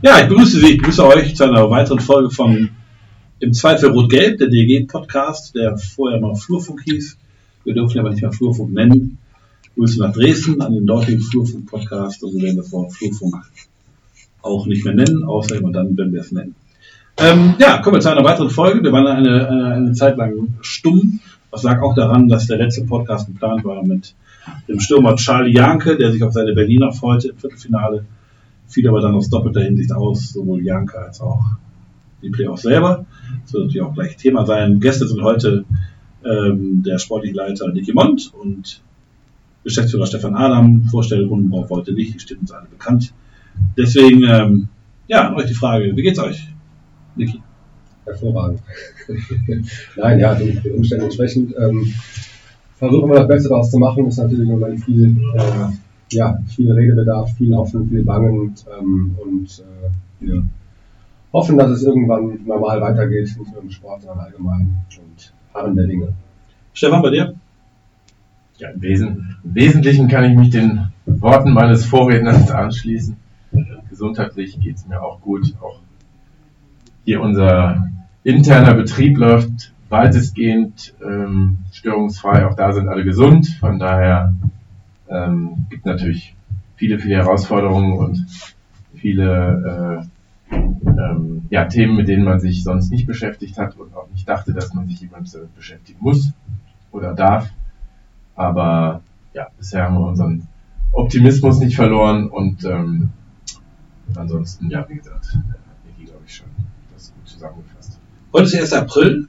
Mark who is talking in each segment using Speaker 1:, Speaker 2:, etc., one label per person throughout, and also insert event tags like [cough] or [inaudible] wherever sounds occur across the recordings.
Speaker 1: Ja, ich begrüße Sie, ich begrüße euch zu einer weiteren Folge von Im Zweifel Rot-Gelb, der DG-Podcast, der vorher mal Flurfunk hieß. Wir dürfen aber nicht mehr Flurfunk nennen. Grüße nach Dresden an den dortigen Flurfunk-Podcast und wir werden das Wort Flurfunk auch nicht mehr nennen, außer immer dann, wenn wir es nennen. Ähm, ja, kommen wir zu einer weiteren Folge. Wir waren eine, eine, eine Zeit lang stumm. Das lag auch daran, dass der letzte Podcast geplant war mit dem Stürmer Charlie Janke, der sich auf seine Berliner freute im Viertelfinale. Fiel aber dann aus doppelter Hinsicht aus, sowohl Janke als auch die Playoffs selber. Das wird natürlich auch gleich Thema sein. Gäste sind heute ähm, der sportliche Leiter Niki Mond und Geschäftsführer Stefan Adam. Vorstellrunden braucht heute nicht, die stehen uns alle bekannt. Deswegen, ähm, ja, an euch die Frage, wie geht's euch, Niki?
Speaker 2: Hervorragend. [laughs] Nein, ja, den Umständen entsprechend. Ähm, versuchen wir das Beste daraus zu machen, ist natürlich im Moment viel, äh, ja, viel Redebedarf, viel Hoffen, viel Bangen ähm, und äh, wir hoffen, dass es irgendwann normal weitergeht, nicht nur im Sport, sondern allgemein und harren der Dinge.
Speaker 1: Stefan, bei dir?
Speaker 3: Ja, im, Wesen, im Wesentlichen kann ich mich den Worten meines Vorredners anschließen. Gesundheitlich geht es mir auch gut. Auch hier unser interner Betrieb läuft weitestgehend ähm, störungsfrei. Auch da sind alle gesund. Von daher ähm, gibt natürlich viele, viele Herausforderungen und viele äh, ähm, ja, Themen, mit denen man sich sonst nicht beschäftigt hat und auch nicht dachte, dass man sich jemand damit beschäftigen muss oder darf. Aber ja, bisher haben wir unseren Optimismus nicht verloren und ähm, ansonsten, ja, wie gesagt, Niki, glaube ich, schon das gut zusammengefasst.
Speaker 1: Heute ist erst April.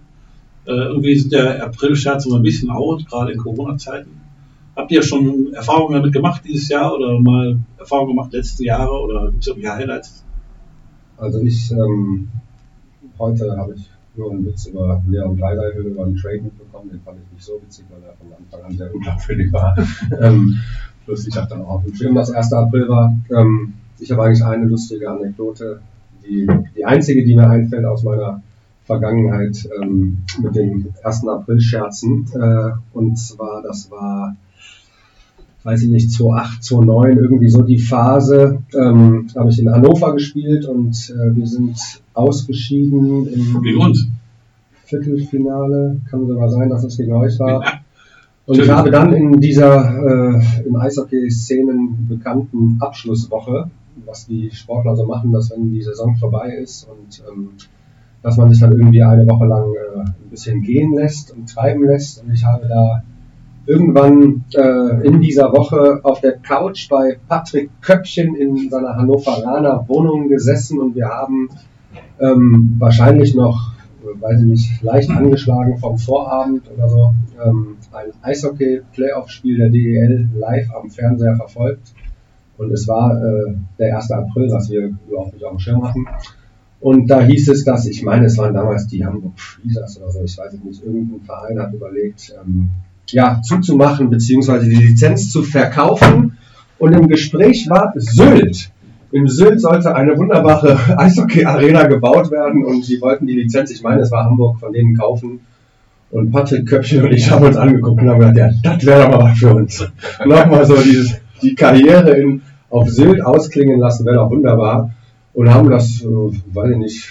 Speaker 1: Äh, irgendwie sind der April-Scherz immer ein bisschen out, gerade in Corona-Zeiten. Habt ihr schon Erfahrungen damit gemacht dieses Jahr oder mal Erfahrungen gemacht letzte Jahre oder gibt es irgendwie Highlights?
Speaker 2: Also ich, ähm, heute habe ich nur einen Witz über Leon Bleideichel über einen Trade mitbekommen, den fand ich nicht so witzig, weil er von Anfang an sehr unglaubwürdig war. [laughs] ähm, plus ich habe dann auch auf dem Schirm, dass 1. April war. Ähm, ich habe eigentlich eine lustige Anekdote, die, die einzige, die mir einfällt aus meiner Vergangenheit ähm, mit den 1. April-Scherzen. Äh, und zwar, das war, weiß ich nicht, 2008, 2009, irgendwie so die Phase. Ähm, habe ich in Hannover gespielt und äh, wir sind ausgeschieden im
Speaker 1: uns.
Speaker 2: Viertelfinale. Kann sogar sein, dass es gegen euch war.
Speaker 1: Ja.
Speaker 2: Und ich habe dann in dieser äh, im Eishockey-Szenen bekannten Abschlusswoche, was die Sportler so machen, dass wenn die Saison vorbei ist und ähm, dass man sich dann irgendwie eine Woche lang äh, ein bisschen gehen lässt und treiben lässt. Und ich habe da irgendwann äh, in dieser Woche auf der Couch bei Patrick Köppchen in seiner Hannoveraner Wohnung gesessen und wir haben ähm, wahrscheinlich noch, äh, weiß ich nicht, leicht angeschlagen vom Vorabend oder so, ähm, ein Eishockey-Playoff-Spiel der DEL live am Fernseher verfolgt. Und es war äh, der 1. April, was wir überhaupt nicht auf dem Schirm hatten. Und da hieß es, dass, ich meine, es waren damals die Hamburg Freezers oder so, ich weiß nicht, irgendein Verein hat überlegt, ähm, ja, zuzumachen, beziehungsweise die Lizenz zu verkaufen. Und im Gespräch war Sylt. In Sylt sollte eine wunderbare [laughs] Eishockey-Arena gebaut werden und sie wollten die Lizenz, ich meine, es war Hamburg, von denen kaufen. Und Patrick Köpfchen und ich haben uns angeguckt und haben gesagt, ja, das wäre doch mal was für uns. [laughs] Nochmal so dieses, die Karriere in, auf Sylt ausklingen lassen, wäre doch wunderbar. Und haben das, äh, weiß ich nicht,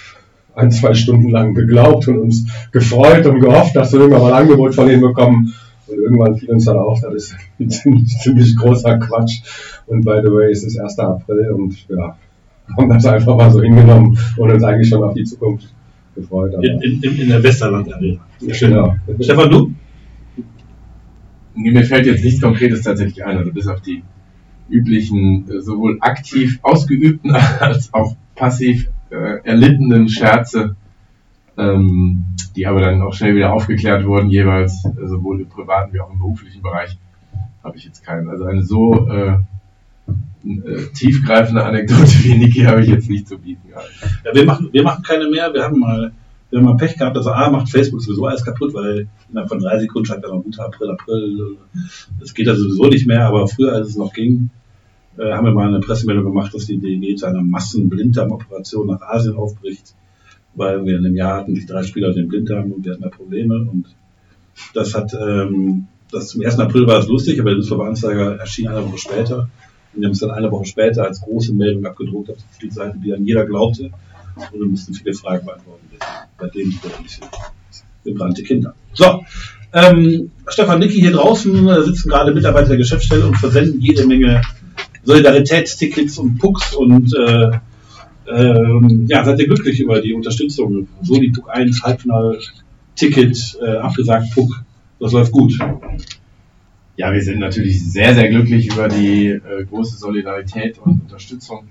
Speaker 2: ein, zwei Stunden lang geglaubt und uns gefreut und gehofft, dass wir irgendwann mal ein Angebot von ihnen bekommen. Und irgendwann fiel uns dann auf, das ist [laughs] ein ziemlich, ziemlich großer Quatsch. Und by the way, es ist 1. April und ja, [laughs] haben das einfach mal so hingenommen und uns eigentlich schon auf die Zukunft gefreut.
Speaker 1: In, in, in der Westerland Arena.
Speaker 2: genau.
Speaker 1: Stefan, du?
Speaker 3: Mir fällt jetzt nichts Konkretes tatsächlich ein, also bis auf die üblichen, äh, sowohl aktiv ausgeübten [laughs] als auch passiv äh, erlittenen Scherze, ähm, die aber dann auch schnell wieder aufgeklärt wurden, jeweils, äh, sowohl im privaten wie auch im beruflichen Bereich, habe ich jetzt keinen. Also eine so äh, äh, tiefgreifende Anekdote wie Niki habe ich jetzt nicht zu bieten. gehabt.
Speaker 1: Ja, wir machen, wir machen keine mehr. Wir haben mal, wir haben mal Pech gehabt, also A macht Facebook sowieso alles kaputt, weil innerhalb von drei Sekunden schreibt er noch guter April, April. Das geht also sowieso nicht mehr, aber früher, als es noch ging, äh, haben wir mal eine Pressemeldung gemacht, dass die DEG zu einer Massenblinddarm-Operation nach Asien aufbricht, weil wir in dem Jahr hatten sich drei Spieler den Blinddarm und wir hatten da Probleme und das hat, ähm, das zum 1. April war es lustig, aber der Düsseldorfer Anzeiger erschien eine Woche später Und die haben es dann eine Woche später als große Meldung abgedruckt auf die Seite, die an jeder glaubte. Und wir mussten viele Fragen beantworten. Bei dem sind ein bisschen gebrannte Kinder. So, ähm, Stefan Nicki hier draußen äh, sitzen gerade Mitarbeiter der Geschäftsstelle und versenden jede Menge Solidaritätstickets und Pucks und äh, ähm, ja, seid ihr glücklich über die Unterstützung? So die Puck 1, Halbfinal-Ticket, äh, abgesagt Puck, das läuft gut.
Speaker 3: Ja, wir sind natürlich sehr, sehr glücklich über die äh, große Solidarität und Unterstützung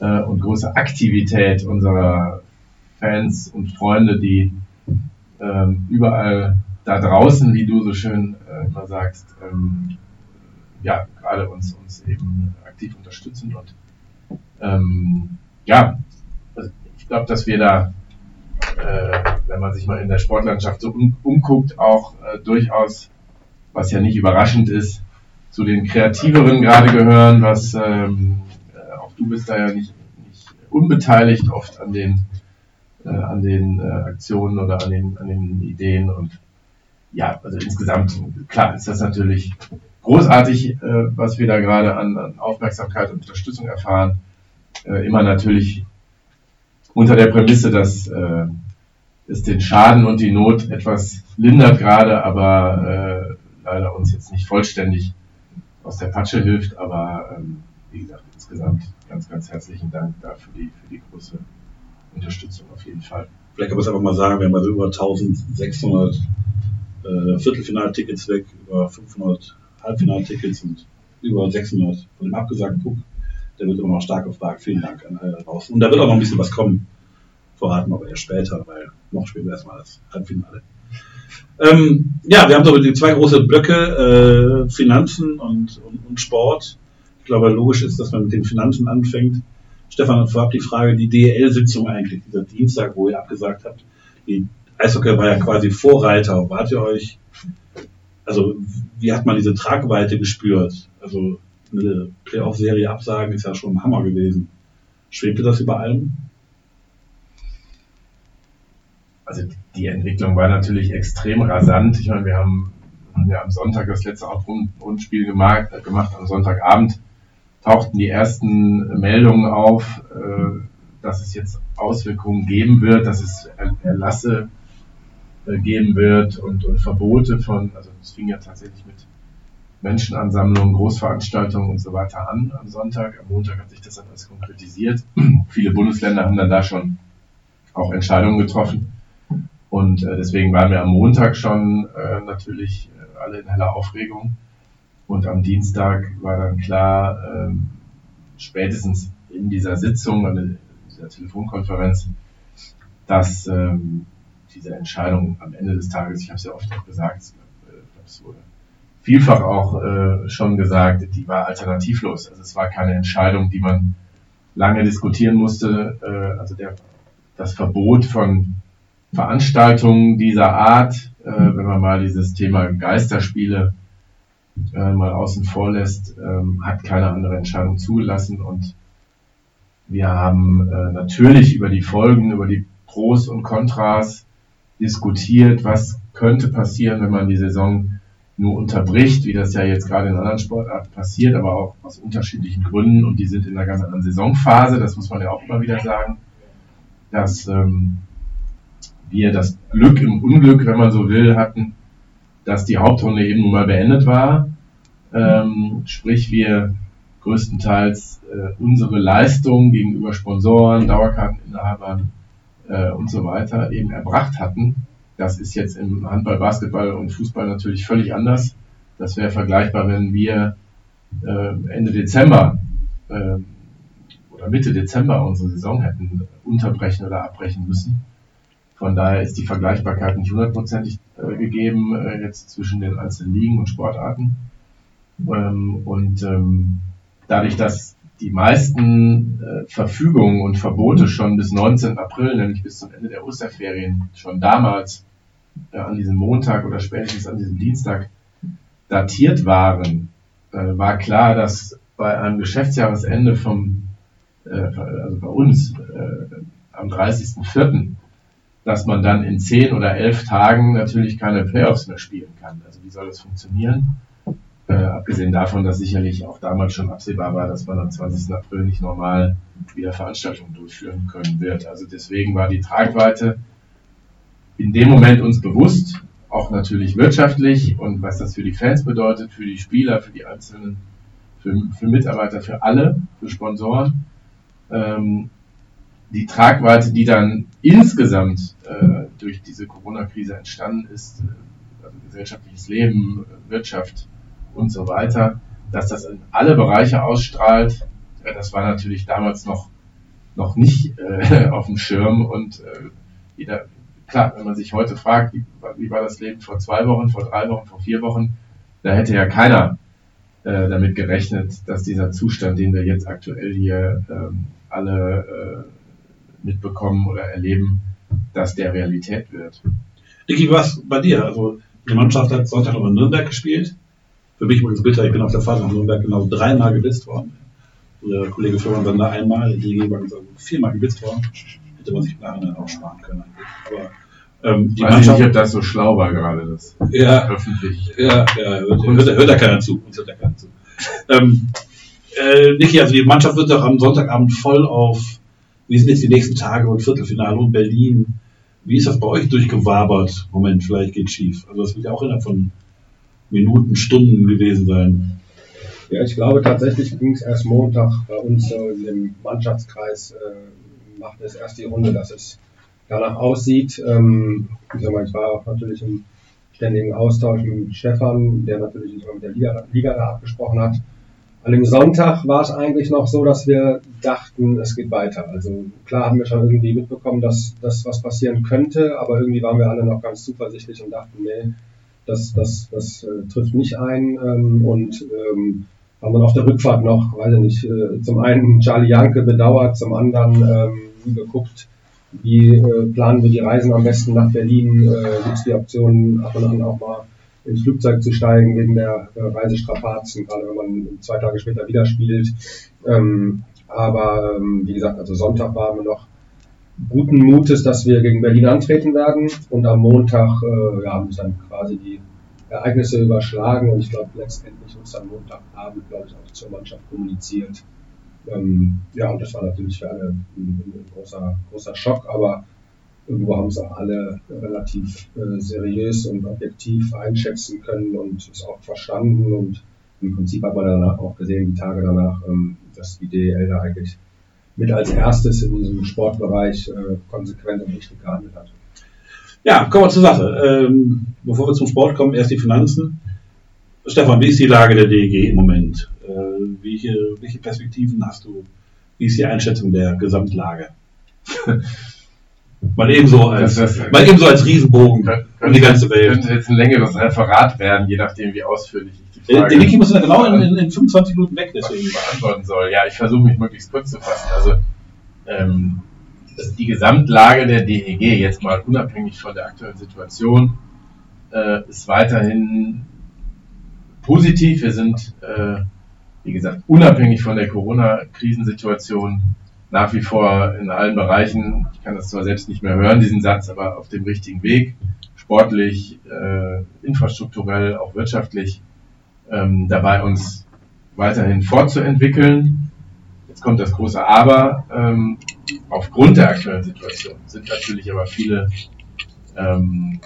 Speaker 3: äh, und große Aktivität unserer Fans und Freunde, die ähm, überall da draußen, wie du so schön äh, immer sagst, ähm, ja, gerade uns, uns eben aktiv unterstützen und ähm, ja, also ich glaube, dass wir da, äh, wenn man sich mal in der Sportlandschaft so um, umguckt, auch äh, durchaus, was ja nicht überraschend ist, zu den kreativeren gerade gehören, was ähm, äh, auch du bist da ja nicht, nicht unbeteiligt oft an den äh, an den äh, Aktionen oder an den, an den Ideen und ja, also insgesamt, klar ist das natürlich großartig, äh, was wir da gerade an, an Aufmerksamkeit und Unterstützung erfahren. Äh, immer natürlich unter der Prämisse, dass äh, es den Schaden und die Not etwas lindert gerade, aber äh, leider uns jetzt nicht vollständig aus der Patsche hilft. Aber ähm, wie gesagt, insgesamt ganz, ganz herzlichen Dank dafür für die, für die große Unterstützung auf jeden Fall.
Speaker 1: Vielleicht kann man es einfach mal sagen, wir haben also über 1600 äh, Viertelfinaltickets weg, über 500 Halbfinaltickets und über 600 von dem abgesagten Puck. Der wird immer noch stark gefragt. Vielen Dank an alle draußen. Und da wird auch noch ein bisschen was kommen. Verraten aber erst später, weil noch spielen wir erstmal das Halbfinale. Ähm, ja, wir haben so die zwei große Blöcke, äh, Finanzen und, und, und Sport. Ich glaube, logisch ist, dass man mit den Finanzen anfängt. Stefan hat vorab die Frage, die DL-Sitzung eigentlich, dieser Dienstag, wo ihr abgesagt habt. Die Eishockey war ja quasi Vorreiter. Wart ihr euch, also wie hat man diese Tragweite gespürt? Also eine Playoff-Serie absagen ist ja schon ein Hammer gewesen. Schwebte das über allem?
Speaker 3: Also die Entwicklung war natürlich extrem rasant. Ich meine, wir haben, haben ja am Sonntag das letzte Rundspiel gemacht, gemacht am Sonntagabend tauchten die ersten Meldungen auf, äh, dass es jetzt Auswirkungen geben wird, dass es Erlasse äh, geben wird und, und Verbote von, also es fing ja tatsächlich mit Menschenansammlungen, Großveranstaltungen und so weiter an am Sonntag. Am Montag hat sich das dann alles konkretisiert. [clears throat] Viele Bundesländer haben dann da schon auch Entscheidungen getroffen. Und äh, deswegen waren wir am Montag schon äh, natürlich äh, alle in heller Aufregung. Und am Dienstag war dann klar, ähm, spätestens in dieser Sitzung, in dieser Telefonkonferenz, dass ähm, diese Entscheidung am Ende des Tages, ich habe es ja oft auch gesagt, äh, es wurde vielfach auch äh, schon gesagt, die war alternativlos. Also es war keine Entscheidung, die man lange diskutieren musste. Äh, also der, das Verbot von Veranstaltungen dieser Art, äh, wenn man mal dieses Thema Geisterspiele äh, mal außen vor lässt, ähm, hat keine andere Entscheidung zugelassen und wir haben äh, natürlich über die Folgen, über die Pros und Kontras diskutiert, was könnte passieren, wenn man die Saison nur unterbricht, wie das ja jetzt gerade in anderen Sportarten passiert, aber auch aus unterschiedlichen Gründen und die sind in einer ganz anderen Saisonphase, das muss man ja auch immer wieder sagen, dass ähm, wir das Glück im Unglück, wenn man so will, hatten, dass die Hauptrunde eben nun mal beendet war. Ähm, sprich, wir größtenteils äh, unsere Leistung gegenüber Sponsoren, Dauerkarteninhabern äh, und so weiter eben erbracht hatten. Das ist jetzt im Handball, Basketball und Fußball natürlich völlig anders. Das wäre vergleichbar, wenn wir äh, Ende Dezember äh, oder Mitte Dezember unsere Saison hätten unterbrechen oder abbrechen müssen. Von daher ist die Vergleichbarkeit nicht hundertprozentig äh, gegeben äh, jetzt zwischen den einzelnen Ligen und Sportarten. Ähm, und ähm, dadurch, dass die meisten äh, Verfügungen und Verbote schon bis 19. April, nämlich bis zum Ende der Osterferien, schon damals äh, an diesem Montag oder spätestens an diesem Dienstag datiert waren, äh, war klar, dass bei einem Geschäftsjahresende vom, äh, also bei uns äh, am 30.04 dass man dann in zehn oder elf Tagen natürlich keine Playoffs mehr spielen kann. Also wie soll das funktionieren? Äh, abgesehen davon, dass sicherlich auch damals schon absehbar war, dass man am 20. April nicht normal wieder Veranstaltungen durchführen können wird. Also deswegen war die Tragweite in dem Moment uns bewusst, auch natürlich wirtschaftlich und was das für die Fans bedeutet, für die Spieler, für die Einzelnen, für, für Mitarbeiter, für alle, für Sponsoren. Ähm, die Tragweite, die dann insgesamt äh, durch diese Corona-Krise entstanden ist, äh, also gesellschaftliches Leben, Wirtschaft und so weiter, dass das in alle Bereiche ausstrahlt, äh, das war natürlich damals noch, noch nicht äh, [laughs] auf dem Schirm und äh, jeder, klar, wenn man sich heute fragt, wie, wie, war das Leben vor zwei Wochen, vor drei Wochen, vor vier Wochen, da hätte ja keiner äh, damit gerechnet, dass dieser Zustand, den wir jetzt aktuell hier ähm, alle äh, mitbekommen oder erleben, dass der Realität wird.
Speaker 1: Dicky, was bei dir? Also die Mannschaft hat Sonntag noch in Nürnberg gespielt. Für mich übrigens bitter, ich bin auf der Fahrt nach Nürnberg genau dreimal geblitzt worden. Der Kollege Florian Sander einmal, die DG war viermal geblitzt worden. Hätte man sich nachher auch sparen können. Aber
Speaker 3: ähm, die Weiß Mannschaft, ich nicht, ob das so schlau war gerade, das
Speaker 1: ja, öffentlich. Ja, ja hört, hört, hört da keiner zu. Uns hört da keiner zu. ähm, äh, Niki, also die Mannschaft wird doch am Sonntagabend voll auf wie sind jetzt die nächsten Tage und Viertelfinale und Berlin? Wie ist das bei euch durchgewabert? Moment, vielleicht geht schief. Also das wird ja auch innerhalb von Minuten, Stunden gewesen sein.
Speaker 2: Ja, ich glaube tatsächlich ging es erst Montag bei uns äh, im Mannschaftskreis, äh, macht es erst die Runde, dass es danach aussieht. Ähm, ich, war auch natürlich im ständigen Austausch mit Stefan, der natürlich mit der Liga, Liga da abgesprochen hat. An dem Sonntag war es eigentlich noch so, dass wir dachten, es geht weiter. Also klar haben wir schon irgendwie mitbekommen, dass das was passieren könnte, aber irgendwie waren wir alle noch ganz zuversichtlich und dachten, nee, das, das, das äh, trifft nicht ein. Ähm, und ähm, haben dann auf der Rückfahrt noch, weiß ich nicht, äh, zum einen Charlie Janke bedauert, zum anderen ähm, geguckt, wie äh, planen wir die Reisen am besten nach Berlin, äh, gibt es die Option ab und an auch mal ins Flugzeug zu steigen wegen der äh, Reisestrapazen, gerade wenn man zwei Tage später wieder spielt. Ähm, aber ähm, wie gesagt, also Sonntag waren wir noch guten Mutes, dass wir gegen Berlin antreten werden und am Montag äh, ja, haben sich dann quasi die Ereignisse überschlagen und ich glaube letztendlich uns am Montagabend, glaube ich, auch zur Mannschaft kommuniziert. Ähm, ja, und das war natürlich für alle ein, ein großer, großer Schock, aber Irgendwo haben es auch alle relativ äh, seriös und objektiv einschätzen können und es auch verstanden. Und im Prinzip hat man danach auch gesehen, die Tage danach, ähm, dass die DEL da eigentlich mit als erstes in diesem Sportbereich äh, konsequent und richtig gehandelt hat.
Speaker 1: Ja, kommen wir zur Sache. Ähm, bevor wir zum Sport kommen, erst die Finanzen. Stefan, wie ist die Lage der DEG im Moment? Äh, welche, welche Perspektiven hast du? Wie ist die Einschätzung der Gesamtlage? [laughs] Mal ebenso als, das, das, mal ebenso als Riesenbogen könnte, um die ganze Welt.
Speaker 3: Könnte jetzt ein längeres Referat werden, je nachdem, wie ausführlich ich
Speaker 1: die Frage Der Niki muss genau in, in, in 25 Minuten weg,
Speaker 3: deswegen. beantworten soll. Ja, ich versuche mich möglichst kurz zu fassen. Also, ähm, die Gesamtlage der DEG, jetzt mal unabhängig von der aktuellen Situation, äh, ist weiterhin positiv. Wir sind, äh, wie gesagt, unabhängig von der Corona-Krisensituation nach wie vor in allen Bereichen, ich kann das zwar selbst nicht mehr hören, diesen Satz, aber auf dem richtigen Weg, sportlich, äh, infrastrukturell, auch wirtschaftlich, ähm, dabei uns weiterhin fortzuentwickeln. Jetzt kommt das große Aber. Ähm, aufgrund der aktuellen Situation sind natürlich aber viele, ähm,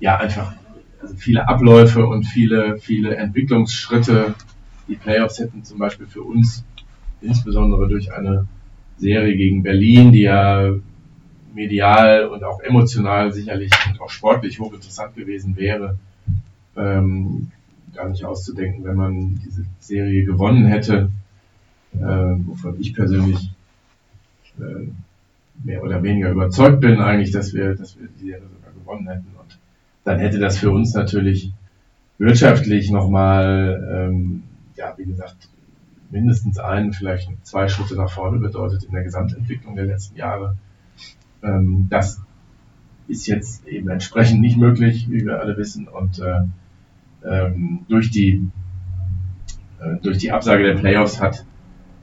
Speaker 3: ja, einfach also viele Abläufe und viele, viele Entwicklungsschritte. Die Playoffs hätten zum Beispiel für uns insbesondere durch eine Serie gegen Berlin, die ja medial und auch emotional sicherlich und auch sportlich hochinteressant gewesen wäre, ähm, gar nicht auszudenken, wenn man diese Serie gewonnen hätte, äh, wovon ich persönlich äh, mehr oder weniger überzeugt bin eigentlich, dass wir, dass wir die Serie sogar gewonnen hätten. Und dann hätte das für uns natürlich wirtschaftlich nochmal, ähm, ja, wie gesagt, mindestens einen, vielleicht zwei Schritte nach vorne bedeutet in der Gesamtentwicklung der letzten Jahre. Ähm, das ist jetzt eben entsprechend nicht möglich, wie wir alle wissen. Und äh, ähm, durch die äh, durch die Absage der Playoffs hat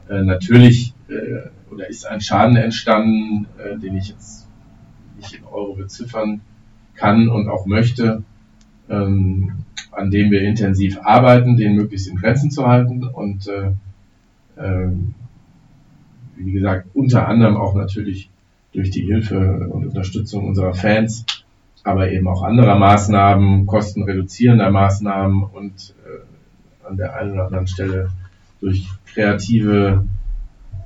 Speaker 3: äh, natürlich äh, oder ist ein Schaden entstanden, äh, den ich jetzt nicht in Euro beziffern kann und auch möchte. Ähm, an dem wir intensiv arbeiten, den möglichst in Grenzen zu halten und äh, äh, wie gesagt, unter anderem auch natürlich durch die Hilfe und Unterstützung unserer Fans, aber eben auch anderer Maßnahmen, kostenreduzierender Maßnahmen und äh, an der einen oder anderen Stelle durch kreative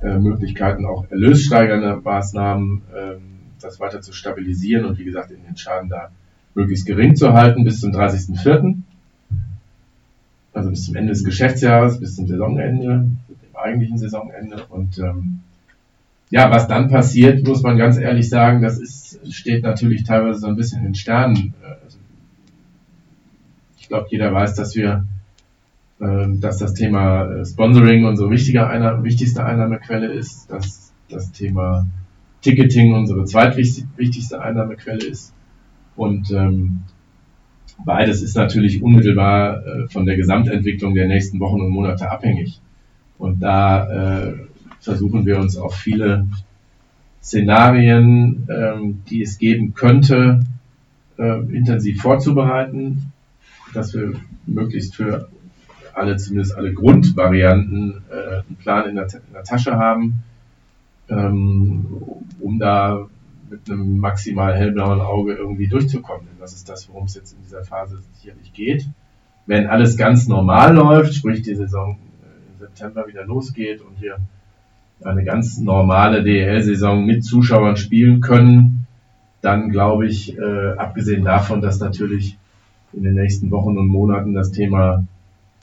Speaker 3: äh, Möglichkeiten auch erlössteigernde Maßnahmen, äh, das weiter zu stabilisieren und wie gesagt in den Schaden da möglichst gering zu halten bis zum 30.04. Also bis zum Ende des Geschäftsjahres, bis zum Saisonende, dem eigentlichen Saisonende. Und ähm, ja, was dann passiert, muss man ganz ehrlich sagen, das ist, steht natürlich teilweise so ein bisschen in Sternen. Also, ich glaube, jeder weiß, dass wir, äh, dass das Thema äh, Sponsoring unsere wichtige einer, wichtigste Einnahmequelle ist, dass das Thema Ticketing unsere zweitwichtigste Einnahmequelle ist. Und ähm, beides ist natürlich unmittelbar äh, von der Gesamtentwicklung der nächsten Wochen und Monate abhängig. Und da äh, versuchen wir uns auf viele Szenarien, ähm, die es geben könnte, äh, intensiv vorzubereiten, dass wir möglichst für alle, zumindest alle Grundvarianten, einen Plan in der, in der Tasche haben, ähm, um da mit einem maximal hellblauen Auge irgendwie durchzukommen. Denn das ist das, worum es jetzt in dieser Phase sicherlich geht. Wenn alles ganz normal läuft, sprich die Saison äh, im September wieder losgeht und hier eine ganz normale DEL-Saison mit Zuschauern spielen können, dann glaube ich, äh, abgesehen davon, dass natürlich in den nächsten Wochen und Monaten das Thema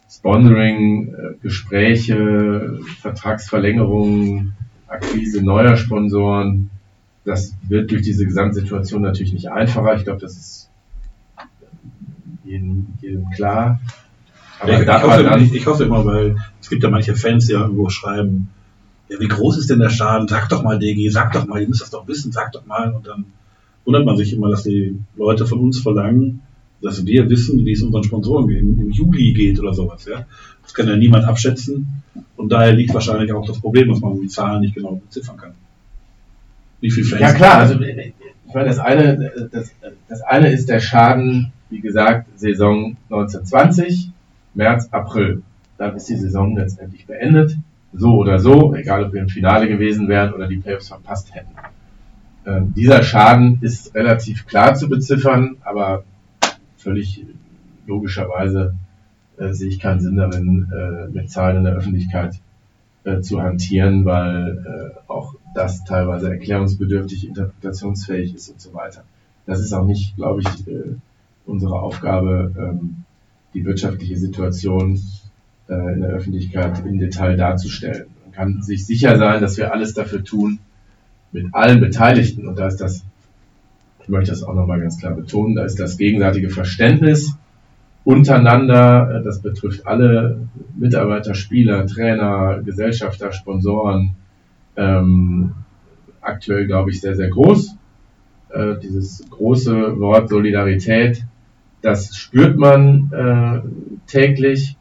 Speaker 3: Sponsoring, äh, Gespräche, Vertragsverlängerungen, Akquise neuer Sponsoren, das wird durch diese Gesamtsituation natürlich nicht einfacher. Ich glaube, das ist jedem, jedem klar.
Speaker 1: Aber ich, ich, hoffe, ich, ich hoffe immer, weil es gibt ja manche Fans, die irgendwo schreiben, ja, wie groß ist denn der Schaden? Sag doch mal, DG, sag doch mal, ihr müsst das doch wissen, sag doch mal. Und dann wundert man sich immer, dass die Leute von uns verlangen, dass wir wissen, wie es unseren Sponsoren im, im Juli geht oder sowas. Ja? Das kann ja niemand abschätzen. Und daher liegt wahrscheinlich auch das Problem, dass man die Zahlen nicht genau beziffern kann.
Speaker 3: Wie viel Fans? Ja klar, also ich meine, das eine, das, das eine ist der Schaden, wie gesagt, Saison 1920, März, April. Dann ist die Saison letztendlich beendet so oder so, egal ob wir im Finale gewesen wären oder die Playoffs verpasst hätten. Ähm, dieser Schaden ist relativ klar zu beziffern, aber völlig logischerweise äh, sehe ich keinen Sinn darin, äh, mit Zahlen in der Öffentlichkeit äh, zu hantieren, weil äh, auch das teilweise erklärungsbedürftig, interpretationsfähig ist und so weiter. Das ist auch nicht, glaube ich, äh, unsere Aufgabe, ähm, die wirtschaftliche Situation äh, in der Öffentlichkeit im Detail darzustellen. Man kann sich sicher sein, dass wir alles dafür tun, mit allen Beteiligten, und da ist das, ich möchte das auch nochmal ganz klar betonen, da ist das gegenseitige Verständnis untereinander, äh, das betrifft alle Mitarbeiter, Spieler, Trainer, Gesellschafter, Sponsoren, ähm, aktuell, glaube ich, sehr, sehr groß. Äh, dieses große Wort Solidarität, das spürt man äh, täglich.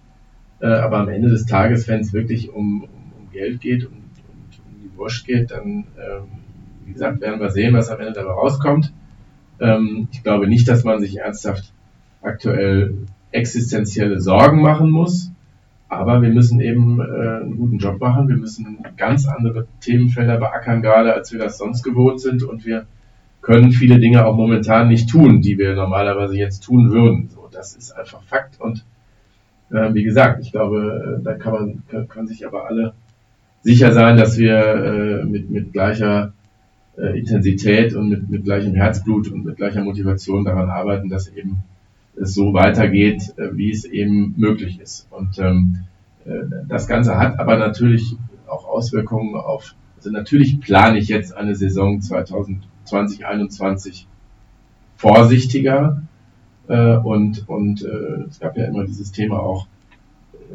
Speaker 3: Äh, aber am Ende des Tages, wenn es wirklich um, um, um, Geld geht und, und, um die Wurst geht, dann, ähm, wie gesagt, werden wir sehen, was am Ende dabei rauskommt. Ähm, ich glaube nicht, dass man sich ernsthaft aktuell existenzielle Sorgen machen muss. Aber wir müssen eben äh, einen guten Job machen. Wir müssen ganz andere Themenfelder beackern, gerade als wir das sonst gewohnt sind. Und wir können viele Dinge auch momentan nicht tun, die wir normalerweise jetzt tun würden. So, das ist einfach Fakt. Und äh, wie gesagt, ich glaube, äh, da kann man kann, kann sich aber alle sicher sein, dass wir äh, mit, mit gleicher äh, Intensität und mit, mit gleichem Herzblut und mit gleicher Motivation daran arbeiten, dass eben es so weitergeht, äh, wie es eben möglich ist. Und ähm, äh, das Ganze hat aber natürlich auch Auswirkungen auf, also natürlich plane ich jetzt eine Saison 2020, 2021 vorsichtiger, äh, und und äh, es gab ja immer dieses Thema auch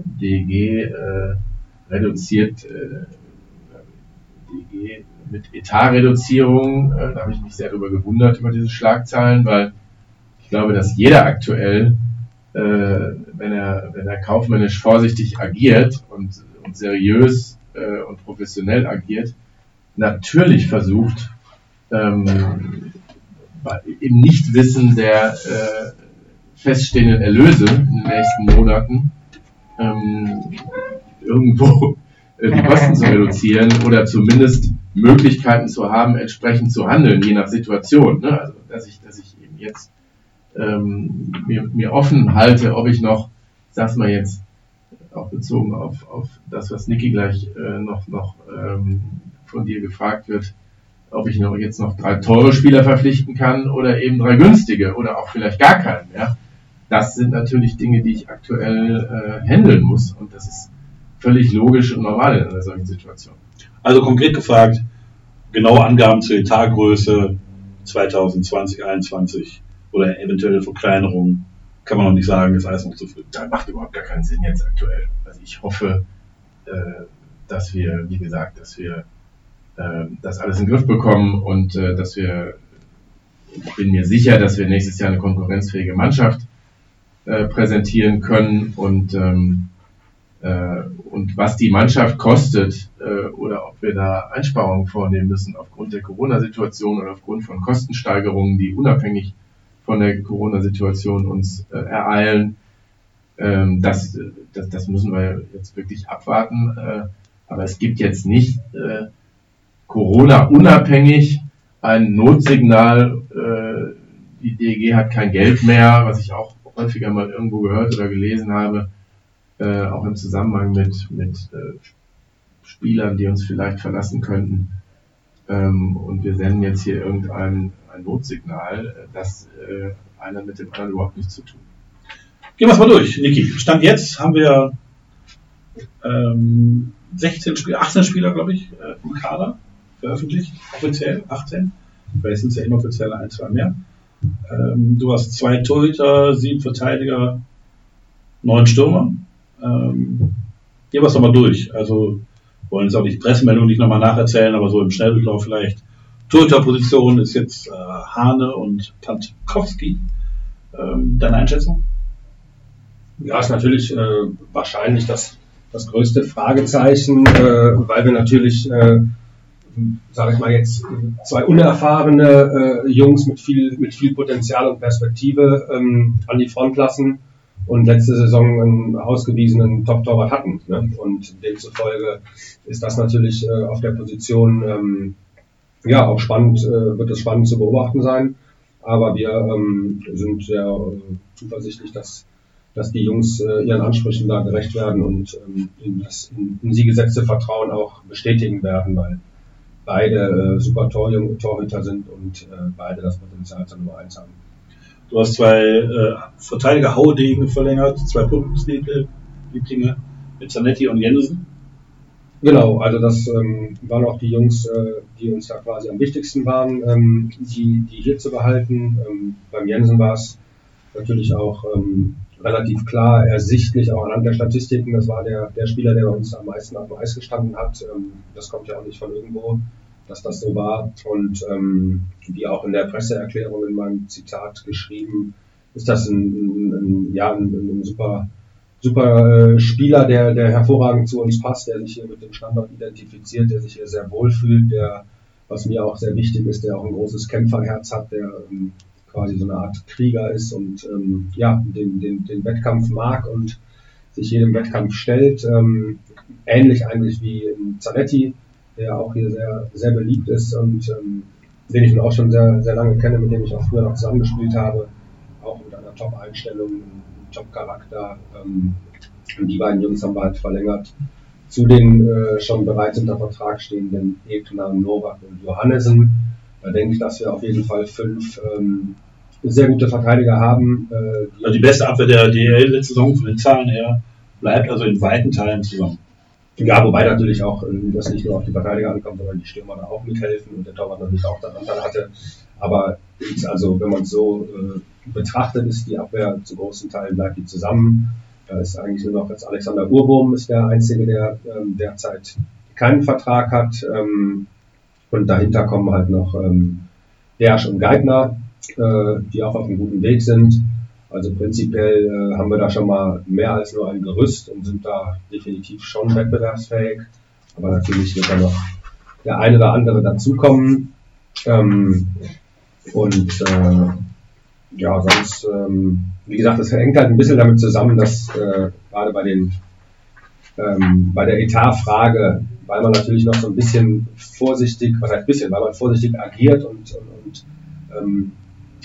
Speaker 3: DG äh, reduziert, äh, DG mit Etatreduzierung. Äh, da habe ich mich sehr darüber gewundert, über diese Schlagzeilen, weil ich glaube, dass jeder aktuell, äh, wenn, er, wenn er kaufmännisch vorsichtig agiert und, und seriös äh, und professionell agiert, natürlich versucht, ähm, im Nichtwissen der äh, feststehenden Erlöse in den nächsten Monaten ähm, irgendwo äh, die Kosten zu reduzieren oder zumindest Möglichkeiten zu haben, entsprechend zu handeln, je nach Situation. Ne? Also, dass ich, dass ich eben jetzt ähm, mir, mir offen halte, ob ich noch, ich sag's mal jetzt, auch bezogen auf, auf das, was Niki gleich äh, noch, noch ähm, von dir gefragt wird, ob ich noch jetzt noch drei teure Spieler verpflichten kann oder eben drei günstige oder auch vielleicht gar keinen. Ja? Das sind natürlich Dinge, die ich aktuell äh, handeln muss und das ist völlig logisch und normal in einer solchen Situation.
Speaker 1: Also konkret gefragt, genaue Angaben zur Etatgröße 2020, 2021 oder eventuelle Verkleinerungen kann man noch nicht sagen, ist alles noch zu früh.
Speaker 3: Das macht überhaupt gar keinen Sinn jetzt aktuell. Also ich hoffe, äh, dass wir, wie gesagt, dass wir äh, das alles in den Griff bekommen und äh, dass wir, ich bin mir sicher, dass wir nächstes Jahr eine konkurrenzfähige Mannschaft äh, präsentieren können und ähm, äh, und was die Mannschaft kostet oder ob wir da Einsparungen vornehmen müssen aufgrund der Corona-Situation oder aufgrund von Kostensteigerungen, die unabhängig von der Corona-Situation uns äh, ereilen, ähm, das, das, das müssen wir jetzt wirklich abwarten. Äh, aber es gibt jetzt nicht äh, Corona-unabhängig ein Notsignal, äh, die DEG hat kein Geld mehr, was ich auch häufiger mal irgendwo gehört oder gelesen habe, äh, auch im Zusammenhang mit, mit äh, Spielern, die uns vielleicht verlassen könnten. Ähm, und wir senden jetzt hier irgendein ein Notsignal, äh, das äh, einer mit dem anderen überhaupt nichts zu tun.
Speaker 1: Gehen wir es mal durch, Niki. Stand jetzt haben wir ähm, 16 Spieler, 18 Spieler, glaube ich, äh, im Kader veröffentlicht, offiziell, 18. Vielleicht sind es ja inoffiziell ein, zwei mehr. Ähm, du hast zwei Torhüter, sieben Verteidiger, neun Stürmer. Ähm, gehen wir es nochmal durch. Also wollen jetzt auch nicht Pressemeldungen nicht nochmal nacherzählen, aber so im Schnelldurchlauf vielleicht. Torhüterposition ist jetzt äh, Hane und Pantkowski. Ähm, deine Einschätzung?
Speaker 2: Ja, ist natürlich äh, wahrscheinlich das, das größte Fragezeichen, äh, weil wir natürlich, äh, sage ich mal jetzt, zwei unerfahrene äh, Jungs mit viel, mit viel Potenzial und Perspektive ähm, an die Front lassen und letzte Saison einen ausgewiesenen Top-Torwart hatten. Ne? Und demzufolge ist das natürlich äh, auf der Position ähm, ja auch spannend, äh, wird es spannend zu beobachten sein. Aber wir ähm, sind sehr äh, zuversichtlich, dass, dass die Jungs äh, ihren Ansprüchen da gerecht werden und ähm, in das in, in sie gesetzte Vertrauen auch bestätigen werden, weil beide äh, super Torhüter sind und äh, beide das Potenzial zur Nummer eins haben.
Speaker 1: Du hast zwei äh, Verteidiger Haudegen verlängert, zwei Publikumslieblinge mit Zanetti und Jensen.
Speaker 2: Genau, also das ähm, waren auch die Jungs, äh, die uns da quasi am wichtigsten waren, ähm, die, die hier zu behalten. Ähm, beim Jensen war es natürlich auch ähm, relativ klar ersichtlich, auch anhand der Statistiken, das war der, der Spieler, der bei uns am meisten auf dem Eis gestanden hat. Ähm, das kommt ja auch nicht von irgendwo dass das so war. Und ähm, wie auch in der Presseerklärung in meinem Zitat geschrieben, ist das ein, ein, ein ja, ein, ein, super, super äh, Spieler, der, der hervorragend zu uns passt, der sich hier mit dem Standort identifiziert, der sich hier sehr wohl fühlt, der, was mir auch sehr wichtig ist, der auch ein großes Kämpferherz hat, der ähm, quasi so eine Art Krieger ist und ähm, ja, den, den, den Wettkampf mag und sich jedem Wettkampf stellt. Ähm, ähnlich eigentlich wie Zanetti, der auch hier sehr, sehr beliebt ist und ähm, den ich auch schon sehr, sehr lange kenne, mit dem ich auch früher noch zusammengespielt habe, auch mit einer Top-Einstellung, einem Top-Charakter. Ähm, die beiden Jungs haben wir halt verlängert. Zu den äh, schon bereits unter Vertrag stehenden Ekner, Novak und Johannesen. Da denke ich, dass wir auf jeden Fall fünf ähm, sehr gute Verteidiger haben.
Speaker 1: Äh, die, also die beste Abwehr der DL letzte Saison von den Zahlen her bleibt also in weiten Teilen zusammen.
Speaker 2: Ja, wobei natürlich auch äh, das nicht nur auf die Verteidiger ankommt, sondern die Stürmer da auch mithelfen und der Torwart natürlich auch daran hatte. Aber also wenn man es so äh, betrachtet, ist die Abwehr zu großen Teilen bleibt die zusammen. Da ist eigentlich nur noch jetzt Alexander Urbohm ist der Einzige, der ähm, derzeit keinen Vertrag hat. Ähm, und dahinter kommen halt noch ähm, Dersch und Geithner, äh, die auch auf einem guten Weg sind. Also prinzipiell äh, haben wir da schon mal mehr als nur ein Gerüst und sind da definitiv schon wettbewerbsfähig. Aber natürlich wird da noch der eine oder andere dazukommen. Ähm, und äh, Ja, sonst, ähm, wie gesagt, das hängt halt ein bisschen damit zusammen, dass äh, gerade bei den ähm, bei der Etatfrage, weil man natürlich noch so ein bisschen vorsichtig, was heißt bisschen, weil man vorsichtig agiert und, und, und ähm,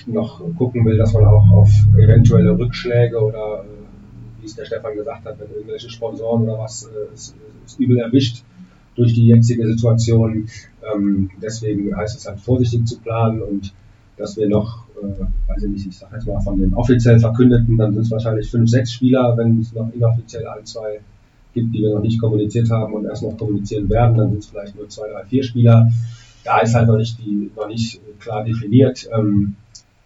Speaker 2: noch gucken will, dass man auch auf eventuelle Rückschläge oder äh, wie es der Stefan gesagt hat, wenn irgendwelche Sponsoren oder was äh, ist übel erwischt durch die jetzige Situation. Ähm, deswegen heißt es halt vorsichtig zu planen und dass wir noch, äh, weiß ich nicht, ich sage jetzt mal von den offiziell verkündeten, dann sind es wahrscheinlich fünf, sechs Spieler, wenn es noch inoffiziell ein, zwei gibt, die wir noch nicht kommuniziert haben und erst noch kommunizieren werden, dann sind es vielleicht nur zwei, drei, vier Spieler. Da ist halt noch nicht, die, noch nicht klar definiert. Ähm,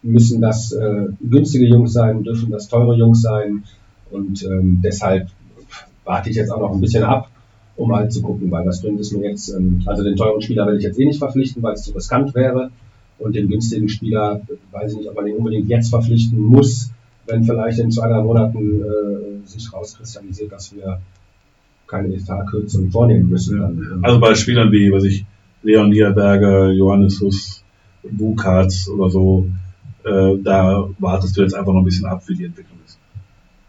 Speaker 2: müssen das äh, günstige Jungs sein, dürfen das teure Jungs sein und ähm, deshalb warte ich jetzt auch noch ein bisschen ab, um halt zu gucken, weil das bringt es mir jetzt, ähm, also den teuren Spieler werde ich jetzt eh nicht verpflichten, weil es zu riskant wäre und den günstigen Spieler weiß ich nicht, ob man den unbedingt jetzt verpflichten muss, wenn vielleicht in zwei, drei Monaten äh, sich rauskristallisiert, dass wir keine Etatkürzung vornehmen müssen. Dann,
Speaker 1: also bei Spielern wie, was ich, Leon Niederberger, Johannes Huss, Bukatz oder so, äh, da wartest du jetzt einfach noch ein bisschen ab, wie die Entwicklung ist.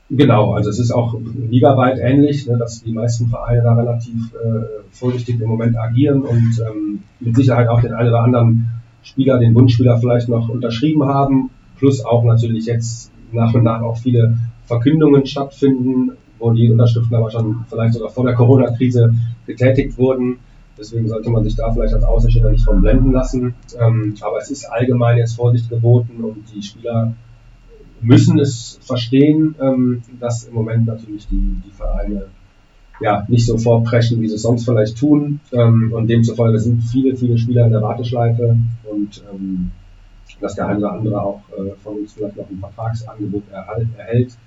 Speaker 2: Genau, also es ist auch ligaweit ähnlich, ne, dass die meisten Vereine da relativ äh, vorsichtig im Moment agieren und ähm, mit Sicherheit auch den einen oder anderen Spieler, den Wunschspieler vielleicht noch unterschrieben haben, plus auch natürlich jetzt nach und nach auch viele Verkündungen stattfinden, wo die Unterschriften aber schon vielleicht sogar vor der Corona-Krise getätigt wurden. Deswegen sollte man sich da vielleicht als Außenstehender nicht von blenden lassen. Ähm, aber es ist allgemein jetzt Vorsicht geboten und die Spieler müssen es verstehen, ähm, dass im Moment natürlich die, die Vereine ja, nicht so vorpreschen, wie sie es sonst vielleicht tun. Ähm, und demzufolge sind viele, viele Spieler in der Warteschleife und ähm, dass der eine oder andere auch äh, von uns vielleicht noch ein Vertragsangebot erhalt, erhält,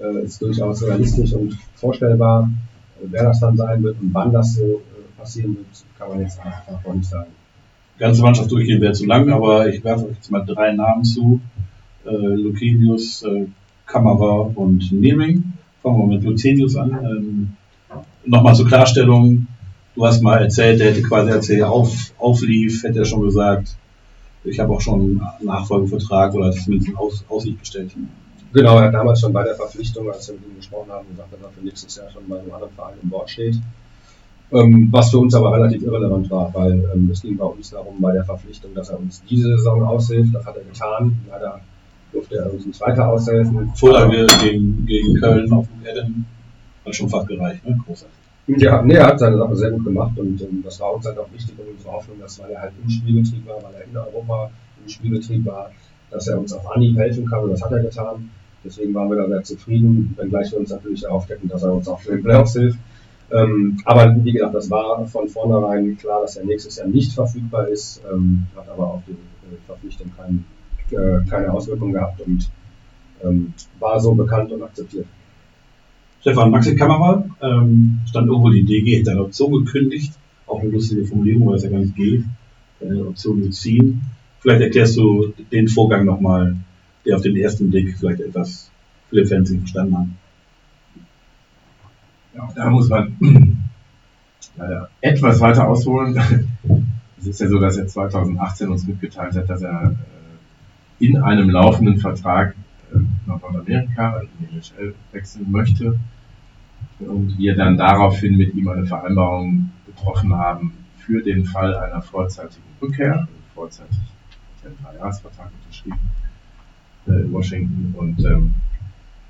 Speaker 2: äh, ist durchaus realistisch und vorstellbar. Äh, wer das dann sein wird und wann das so passieren wird, kann man jetzt einfach noch nicht sagen.
Speaker 1: Die ganze Mannschaft durchgehen wäre zu lang, aber ich werfe euch jetzt mal drei Namen zu. Äh, Lucenius, äh, Kamera und Nering. Fangen wir mit Lucenius an. Ähm, Nochmal zur Klarstellung. Du hast mal erzählt, der hätte quasi, als er auf, auflief, hätte er schon gesagt, ich habe auch schon einen Nachfolgevertrag oder zumindest Aus, Aussicht gestellt.
Speaker 2: Genau, er hat damals schon bei der Verpflichtung, als wir mit ihm gesprochen haben, gesagt, dass er für nächstes Jahr schon bei einem anderen Verein im Bord steht. Ähm, was für uns aber relativ irrelevant war, weil ähm, es ging bei uns darum, bei der Verpflichtung, dass er uns diese Saison aushilft. Das hat er getan. Leider durfte er uns nicht weiter aushelfen.
Speaker 1: Vorlage gegen, gegen Köln auf dem Eden hat schon fast gereicht, ne? Großartig.
Speaker 2: Ja, nee, er hat seine Sache sehr gut gemacht und ähm, das war uns halt auch wichtig und unsere Hoffnung, dass weil er halt im Spielbetrieb war, weil er in Europa im Spielbetrieb war, dass er uns auf Anhieb helfen kann und das hat er getan. Deswegen waren wir da sehr zufrieden, wenngleich wir uns natürlich aufdecken, dass er uns auch für den Playoffs hilft. Ähm, aber wie gesagt, das war von vornherein klar, dass er nächstes Jahr nicht verfügbar ist, ähm, hat aber auf die äh, Verpflichtung kein, äh, keine Auswirkungen gehabt und ähm, war so bekannt und akzeptiert.
Speaker 1: Stefan, Maxi Kamera, ähm, stand irgendwo die DG, hätte eine Option gekündigt, auch eine lustige Formulierung, weil es ja gar nicht geht, eine Option zu ziehen. Vielleicht erklärst du den Vorgang nochmal, der auf den ersten Blick vielleicht etwas viele Fans nicht verstanden haben.
Speaker 3: Ja, da muss man [clears throat] leider etwas weiter ausholen. [laughs] Es ist ja so, dass er 2018 uns mitgeteilt hat, dass er äh, in einem laufenden Vertrag äh, nach Nordamerika, also in die NHL, wechseln möchte. Und wir dann daraufhin mit ihm eine Vereinbarung getroffen haben für den Fall einer vorzeitigen Rückkehr, also vorzeitig einen Dreijahresvertrag unterschrieben äh, in Washington. Und ähm,